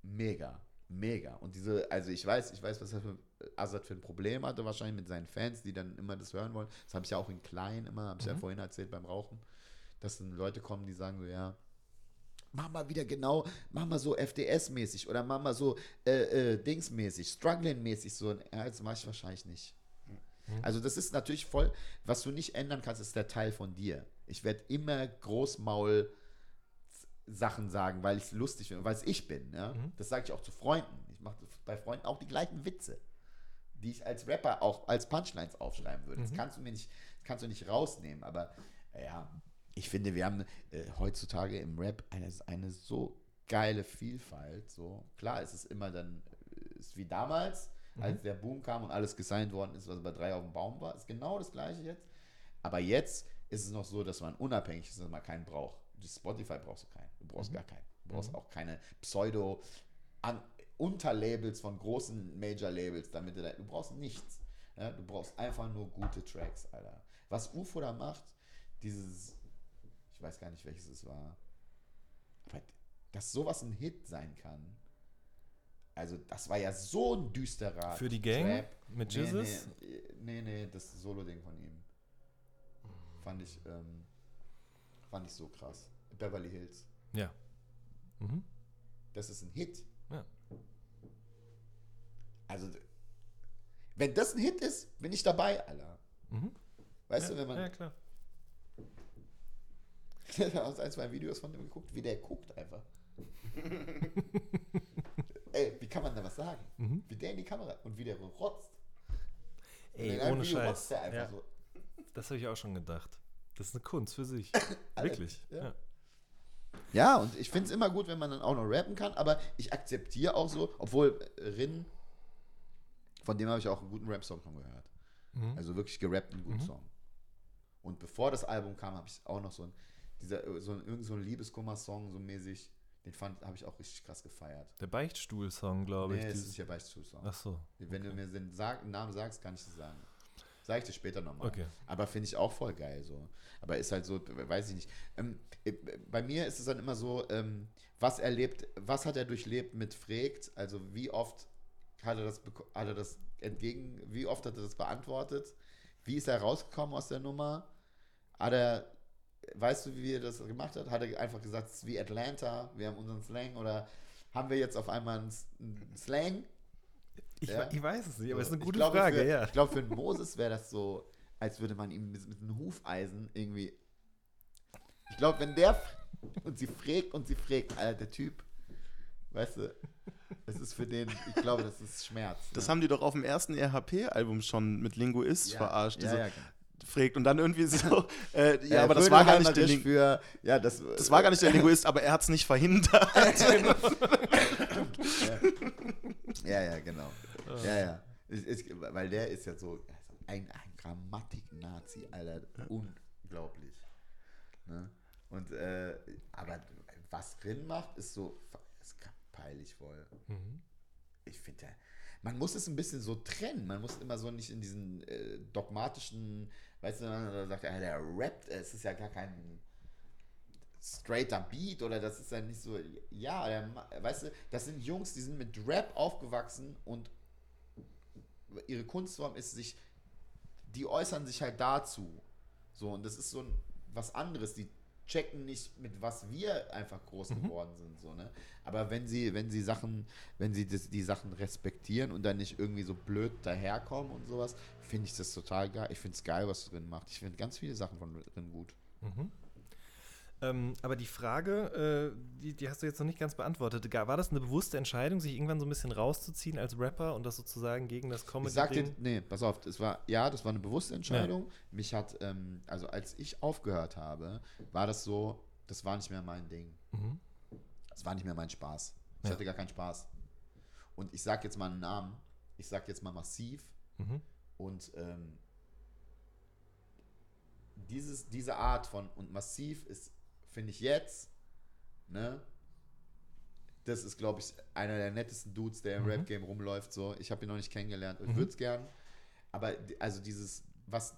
mega. Mega. Und diese, also ich weiß, ich weiß, was er für Azad für ein Problem hatte, wahrscheinlich mit seinen Fans, die dann immer das hören wollen. Das habe ich ja auch in klein immer, habe ich mhm. ja vorhin erzählt beim Rauchen, dass dann Leute kommen, die sagen so, ja, mach mal wieder genau, mach mal so FDS-mäßig oder mach mal so äh, äh, Dings-mäßig, Struggling-mäßig so. Ja, das mache ich wahrscheinlich nicht. Mhm. Also das ist natürlich voll, was du nicht ändern kannst, ist der Teil von dir. Ich werde immer Großmaul Sachen sagen, weil ich es lustig finde, weil es ich bin. Ja? Mhm. Das sage ich auch zu Freunden. Ich mache bei Freunden auch die gleichen Witze, die ich als Rapper auch als Punchlines aufschreiben würde. Mhm. Das kannst du mir nicht, das kannst du nicht rausnehmen. Aber ja, ich finde, wir haben äh, heutzutage im Rap eine, eine so geile Vielfalt. So klar, es ist immer dann äh, ist wie damals, mhm. als der Boom kam und alles gesigned worden ist, was bei drei auf dem Baum war. Ist genau das gleiche jetzt. Aber jetzt ist es noch so, dass man unabhängig ist, dass man keinen braucht. Spotify brauchst du keinen. Du brauchst mhm. gar keinen. Du brauchst mhm. auch keine Pseudo an, Unterlabels von großen Major-Labels, damit du da, du brauchst nichts. Ja, du brauchst einfach nur gute Tracks, Alter. Was UFO da macht, dieses, ich weiß gar nicht, welches es war, aber dass sowas ein Hit sein kann, also das war ja so ein düsterer Für die Gang Trap. mit Jesus? Nee, nee, nee, nee, das Solo-Ding von ihm. Fand ich, ähm, fand ich so krass. Beverly Hills. Ja. Mhm. Das ist ein Hit. Ja. Also, wenn das ein Hit ist, bin ich dabei, Alter. Mhm. Weißt ja, du, wenn man. Ja, klar. Ich habe ein, zwei Videos von dem geguckt, wie der guckt einfach. Ey, wie kann man da was sagen? Mhm. Wie der in die Kamera und wie der rotzt. Ey, ohne Video Scheiß. Ja. So. Das habe ich auch schon gedacht. Das ist eine Kunst für sich. Wirklich. Ja. ja. Ja und ich finde es immer gut, wenn man dann auch noch rappen kann, aber ich akzeptiere auch so, obwohl Rin, von dem habe ich auch einen guten Rap-Song von gehört. Mhm. Also wirklich gerappten guten mhm. Song. Und bevor das Album kam, habe ich auch noch so ein, dieser, so ein, so ein Liebeskummer-Song, so mäßig, den fand, habe ich auch richtig krass gefeiert. Der Beichtstuhl-Song, glaube nee, ich. Nee, das ist der Beichtstuhl-Song. Ach so. Wenn okay. du mir den Sag, Namen sagst, kann ich das sagen. Sag ich dir später nochmal. Okay. Aber finde ich auch voll geil so. Aber ist halt so, weiß ich nicht. Ähm, äh, bei mir ist es dann immer so, ähm, was erlebt, was hat er durchlebt mit Fregt? Also wie oft hat er das, hat er das entgegen, wie oft hat er das beantwortet? Wie ist er rausgekommen aus der Nummer? Hat er, weißt du, wie er das gemacht hat? Hat er einfach gesagt, es ist wie Atlanta, wir haben unseren Slang oder haben wir jetzt auf einmal einen Slang? Ich, ja? ich, weiß es nicht, aber es ist eine gute glaube, Frage, für, ja. Ich glaube, für einen Moses wäre das so, als würde man ihm mit, mit einem Hufeisen irgendwie. Ich glaube, wenn der und sie fragt und sie fragt, Alter, der Typ, weißt du, es ist für den, ich glaube, das ist Schmerz. Das ne? haben die doch auf dem ersten RHP-Album schon mit Linguist ja, verarscht. Diese, ja, ja, fragt und dann irgendwie so, äh, ja, äh, aber das war gar nicht der für, ja, das, das war gar nicht der Linguist, aber er hat es nicht verhindert. ja, ja, genau. Ja, ja. Ist, ist, weil der ist ja so ein, ein Grammatik-Nazi, Alter. Unglaublich. Ne? Und, äh, aber was drin macht, ist so, ist peinlich voll. Mhm. Ich finde, man muss es ein bisschen so trennen. Man muss immer so nicht in diesen äh, dogmatischen, weißt du, da sagt er, der rappt, es ist ja gar kein straighter Beat oder das ist ja nicht so, ja, der, weißt du, das sind Jungs, die sind mit Rap aufgewachsen und ihre Kunstform ist sich, die äußern sich halt dazu. So, und das ist so ein, was anderes. Die checken nicht, mit was wir einfach groß mhm. geworden sind. So, ne? Aber wenn sie, wenn sie Sachen, wenn sie das, die Sachen respektieren und dann nicht irgendwie so blöd daherkommen und sowas, finde ich das total geil. Ich finde es geil, was drin macht. Ich finde ganz viele Sachen von drin gut. Mhm. Ähm, aber die Frage, äh, die, die, hast du jetzt noch nicht ganz beantwortet. War das eine bewusste Entscheidung, sich irgendwann so ein bisschen rauszuziehen als Rapper und das sozusagen gegen das Comedy? Ich sagte, nee, pass auf, es war, ja, das war eine bewusste Entscheidung. Ja. Mich hat, ähm, also als ich aufgehört habe, war das so, das war nicht mehr mein Ding. Mhm. Das war nicht mehr mein Spaß. Ich ja. hatte gar keinen Spaß. Und ich sag jetzt mal einen Namen. Ich sag jetzt mal massiv. Mhm. Und ähm, dieses, diese Art von, und massiv ist finde ich jetzt, ne? Das ist, glaube ich, einer der nettesten Dudes, der im mhm. Rap-Game rumläuft. So. Ich habe ihn noch nicht kennengelernt. Ich mhm. würde es gern. Aber also dieses, was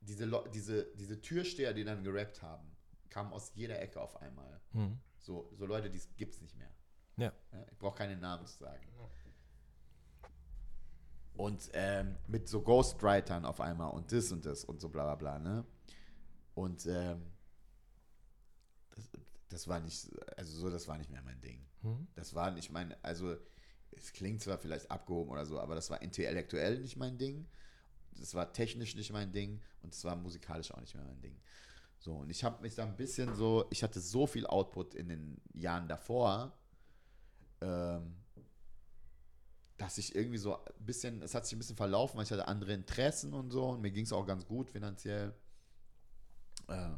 diese, diese, diese Türsteher, die dann gerappt haben, kamen aus jeder Ecke auf einmal. Mhm. So, so Leute, die gibt es nicht mehr. Ja. ja ich brauche keine Namen zu sagen. Und ähm, mit so Ghostwritern auf einmal und das und das und so bla bla bla, ne? Und ähm, das war nicht, also so, das war nicht mehr mein Ding. Mhm. Das war nicht mein, also es klingt zwar vielleicht abgehoben oder so, aber das war intellektuell nicht mein Ding. Das war technisch nicht mein Ding und es war musikalisch auch nicht mehr mein Ding. So, und ich habe mich da ein bisschen so, ich hatte so viel Output in den Jahren davor, ähm, dass ich irgendwie so ein bisschen, es hat sich ein bisschen verlaufen, weil ich hatte andere Interessen und so und mir ging es auch ganz gut finanziell. Äh,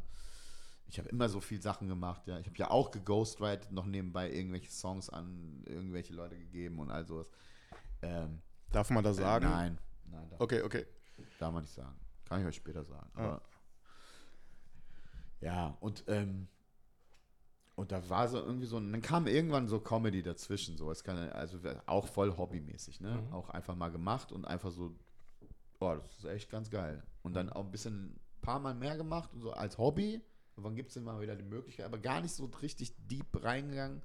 ich habe immer so viel Sachen gemacht, ja. Ich habe ja auch geghostwritet, noch nebenbei irgendwelche Songs an irgendwelche Leute gegeben und all sowas. Ähm, Darf man das sagen? Äh, nein, nein, darf, Okay, okay. darf man nicht sagen. Kann ich euch später sagen. Ah. Aber, ja, und ähm, und da war so irgendwie so, und dann kam irgendwann so Comedy dazwischen, so, es kann also auch voll hobbymäßig, ne? Mhm. Auch einfach mal gemacht und einfach so, oh, das ist echt ganz geil. Und dann auch ein bisschen, ein paar Mal mehr gemacht und so als Hobby. Und wann gibt es immer wieder die Möglichkeit, aber gar nicht so richtig deep reingegangen.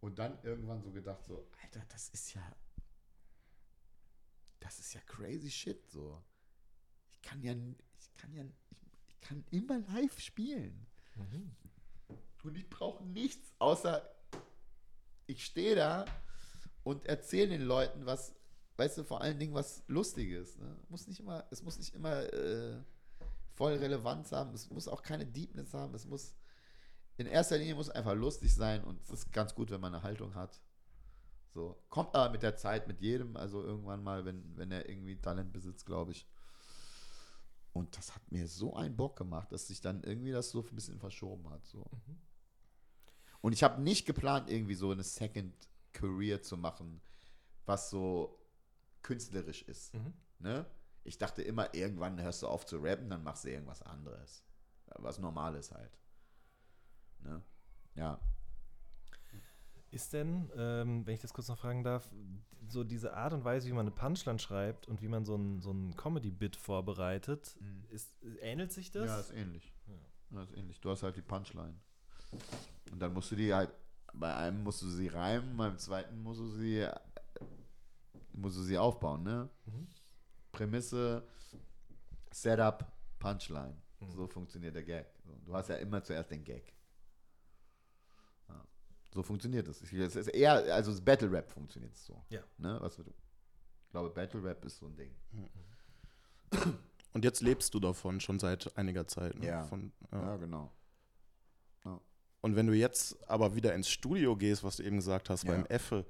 Und dann irgendwann so gedacht, so, Alter, das ist ja, das ist ja crazy shit, so. Ich kann ja, ich kann ja, ich, ich kann immer live spielen. Mhm. Und ich brauche nichts, außer ich stehe da und erzähle den Leuten was, weißt du, vor allen Dingen was Lustiges. Ne? Muss nicht immer, es muss nicht immer äh, voll Relevanz haben, es muss auch keine Deepness haben, es muss in erster Linie muss einfach lustig sein und es ist ganz gut, wenn man eine Haltung hat. So, kommt aber mit der Zeit mit jedem, also irgendwann mal, wenn, wenn er irgendwie Talent besitzt, glaube ich. Und das hat mir so einen Bock gemacht, dass sich dann irgendwie das so ein bisschen verschoben hat. So. Und ich habe nicht geplant, irgendwie so eine Second Career zu machen, was so künstlerisch ist. Mhm. Ne? Ich dachte immer, irgendwann hörst du auf zu rappen, dann machst du irgendwas anderes. Was Normales halt. Ne? Ja. Ist denn, ähm, wenn ich das kurz noch fragen darf, so diese Art und Weise, wie man eine Punchline schreibt und wie man so ein, so ein Comedy-Bit vorbereitet, Mhm. ist, ähnelt sich das? Ja, ist ähnlich. Ja. Ja, ist ähnlich. Du hast halt die Punchline. Und dann musst du die halt, bei einem musst du sie reimen, beim zweiten musst du sie, musst du sie aufbauen, ne? Mhm. Prämisse, Setup, Punchline. Mhm. So funktioniert der Gag. Du hast ja immer zuerst den Gag. Ja. So funktioniert es. Es ist eher, also das Battle Rap funktioniert so. Ja. Ne? Was ich glaube, Battle Rap ist so ein Ding. Und jetzt lebst du davon schon seit einiger Zeit. Ne? Ja. Von, ja. Ja, genau. Und wenn du jetzt aber wieder ins Studio gehst, was du eben gesagt hast, Ja. beim Effe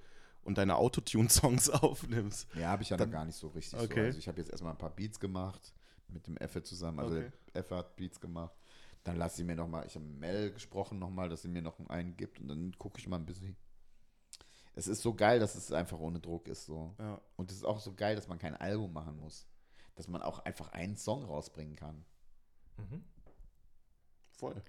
und deine Autotune-Songs aufnimmst. Ja, habe ich ja Dann- noch gar nicht so richtig Okay. so. Also ich habe jetzt erstmal ein paar Beats gemacht mit dem Effe zusammen. Also Okay. der Effe hat Beats gemacht. Dann lasse ich mir noch mal, ich habe Mel gesprochen noch mal, dass sie mir noch einen gibt und dann gucke ich mal ein bisschen. Es ist so geil, dass es einfach ohne Druck ist so. Ja. Und es ist auch so geil, dass man kein Album machen muss. Dass man auch einfach einen Song rausbringen kann. Mhm. Voll.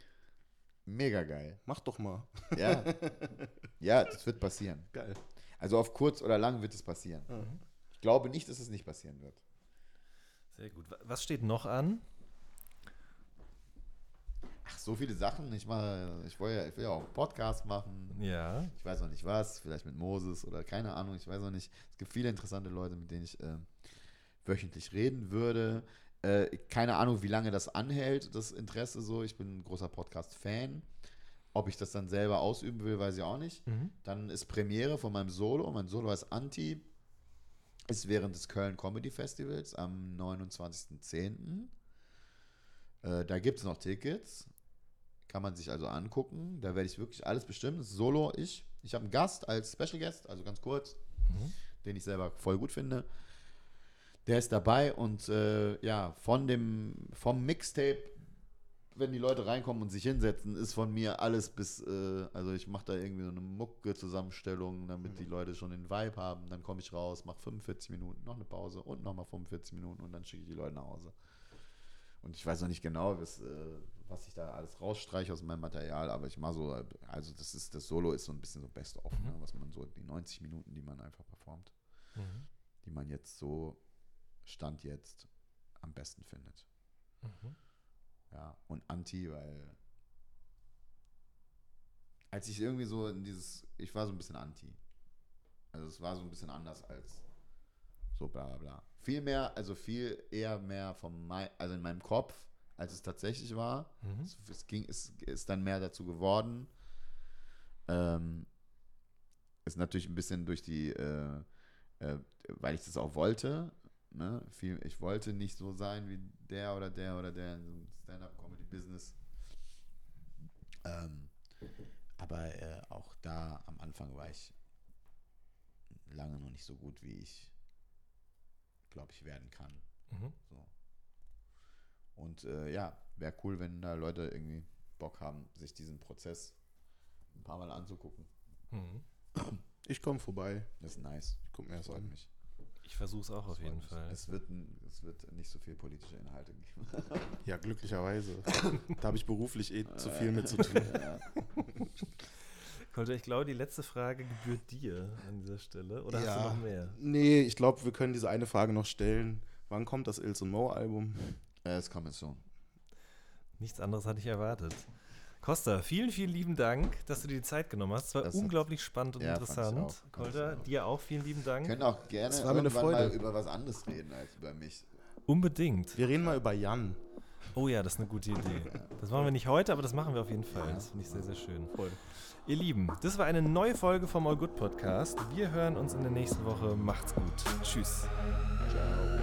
Mega geil. Mach doch mal. Ja. ja, das wird passieren. Geil. Also auf kurz oder lang wird es passieren. Mhm. Ich glaube nicht, dass es nicht passieren wird. Sehr gut. Wa- Was steht noch an? Ach, so viele Sachen. Ich mache, ich will ja, ich will ja auch einen Podcast machen. Ja. Ich weiß noch nicht was, vielleicht mit Moses oder keine Ahnung, ich weiß noch nicht. Es gibt viele interessante Leute, mit denen ich äh, wöchentlich reden würde. Äh, keine Ahnung, wie lange das anhält, das Interesse so. Ich bin ein großer Podcast-Fan. Ob ich das dann selber ausüben will, weiß ich auch nicht. Mhm. Dann ist Premiere von meinem Solo. Mein Solo heißt Anti. Ist während des Köln Comedy Festivals am 29.10. Äh, da gibt es noch Tickets. Kann man sich also angucken. Da werde ich wirklich alles bestimmen. Das ist Solo, ich. Ich habe einen Gast als Special Guest, also ganz kurz, Mhm. den ich selber voll gut finde. Der ist dabei und äh, ja, von dem, vom Mixtape, wenn die Leute reinkommen und sich hinsetzen, ist von mir alles bis, äh, also ich mache da irgendwie so eine Mucke-Zusammenstellung, damit die Leute schon den Vibe haben. Dann komme ich raus, mache 45 Minuten, noch eine Pause und nochmal 45 Minuten und dann schicke ich die Leute nach Hause. Und ich weiß noch nicht genau, was, äh, was ich da alles rausstreiche aus meinem Material, aber ich mache so, also das ist, das Solo ist so ein bisschen so Best-of, ne, was man so, die 90 Minuten, die man einfach performt, Mhm. die man jetzt so, Stand jetzt, am besten findet. Anti, weil als ich irgendwie so in dieses, ich war so ein bisschen Anti. Also es war so ein bisschen anders als so bla bla bla. Viel mehr, also viel eher mehr von mein, also in meinem Kopf, als es tatsächlich war. Mhm. Es, es ging, es ist dann mehr dazu geworden. Ähm, ist natürlich ein bisschen durch die, äh, äh, weil ich das auch wollte. Ne? Viel, ich wollte nicht so sein wie der oder der oder der in so einem Stand-up-Comedy-Business. Ähm, aber äh, auch da am Anfang war ich lange noch nicht so gut, wie ich glaube ich werden kann. Mhm. So. Und äh, ja, wäre cool, wenn da Leute irgendwie Bock haben, sich diesen Prozess ein paar Mal anzugucken. Mhm. Ich komme vorbei. Das ist nice. Ich gucke mir das an. Mich. Ich versuche es auch auf jeden. Fall. Es wird, es wird nicht so viel politische Inhalte geben. Ja, glücklicherweise. da habe ich beruflich eh zu viel mit zu tun. Kolter, ich glaube, die letzte Frage gebührt dir an dieser Stelle. Oder ja. hast du noch mehr? Nee, ich glaube, wir können diese eine Frage noch stellen. Wann kommt das Ilse und Mo Album? Es kommt so. Nichts anderes hatte ich erwartet. Costa, vielen, vielen lieben Dank, dass du dir die Zeit genommen hast. Es war das unglaublich spannend und ja, interessant. Kolter, dir auch vielen lieben Dank. Wir können auch gerne irgendwann mal über was anderes reden als über mich. Unbedingt. Wir reden mal über Jan. Oh ja, das ist eine gute Idee. Das machen wir nicht heute, aber das machen wir auf jeden Fall. Das finde ich sehr, sehr schön. Voll. Ihr Lieben, das war eine neue Folge vom All Good Podcast. Wir hören uns in der nächsten Woche. Macht's gut. Tschüss. Ciao.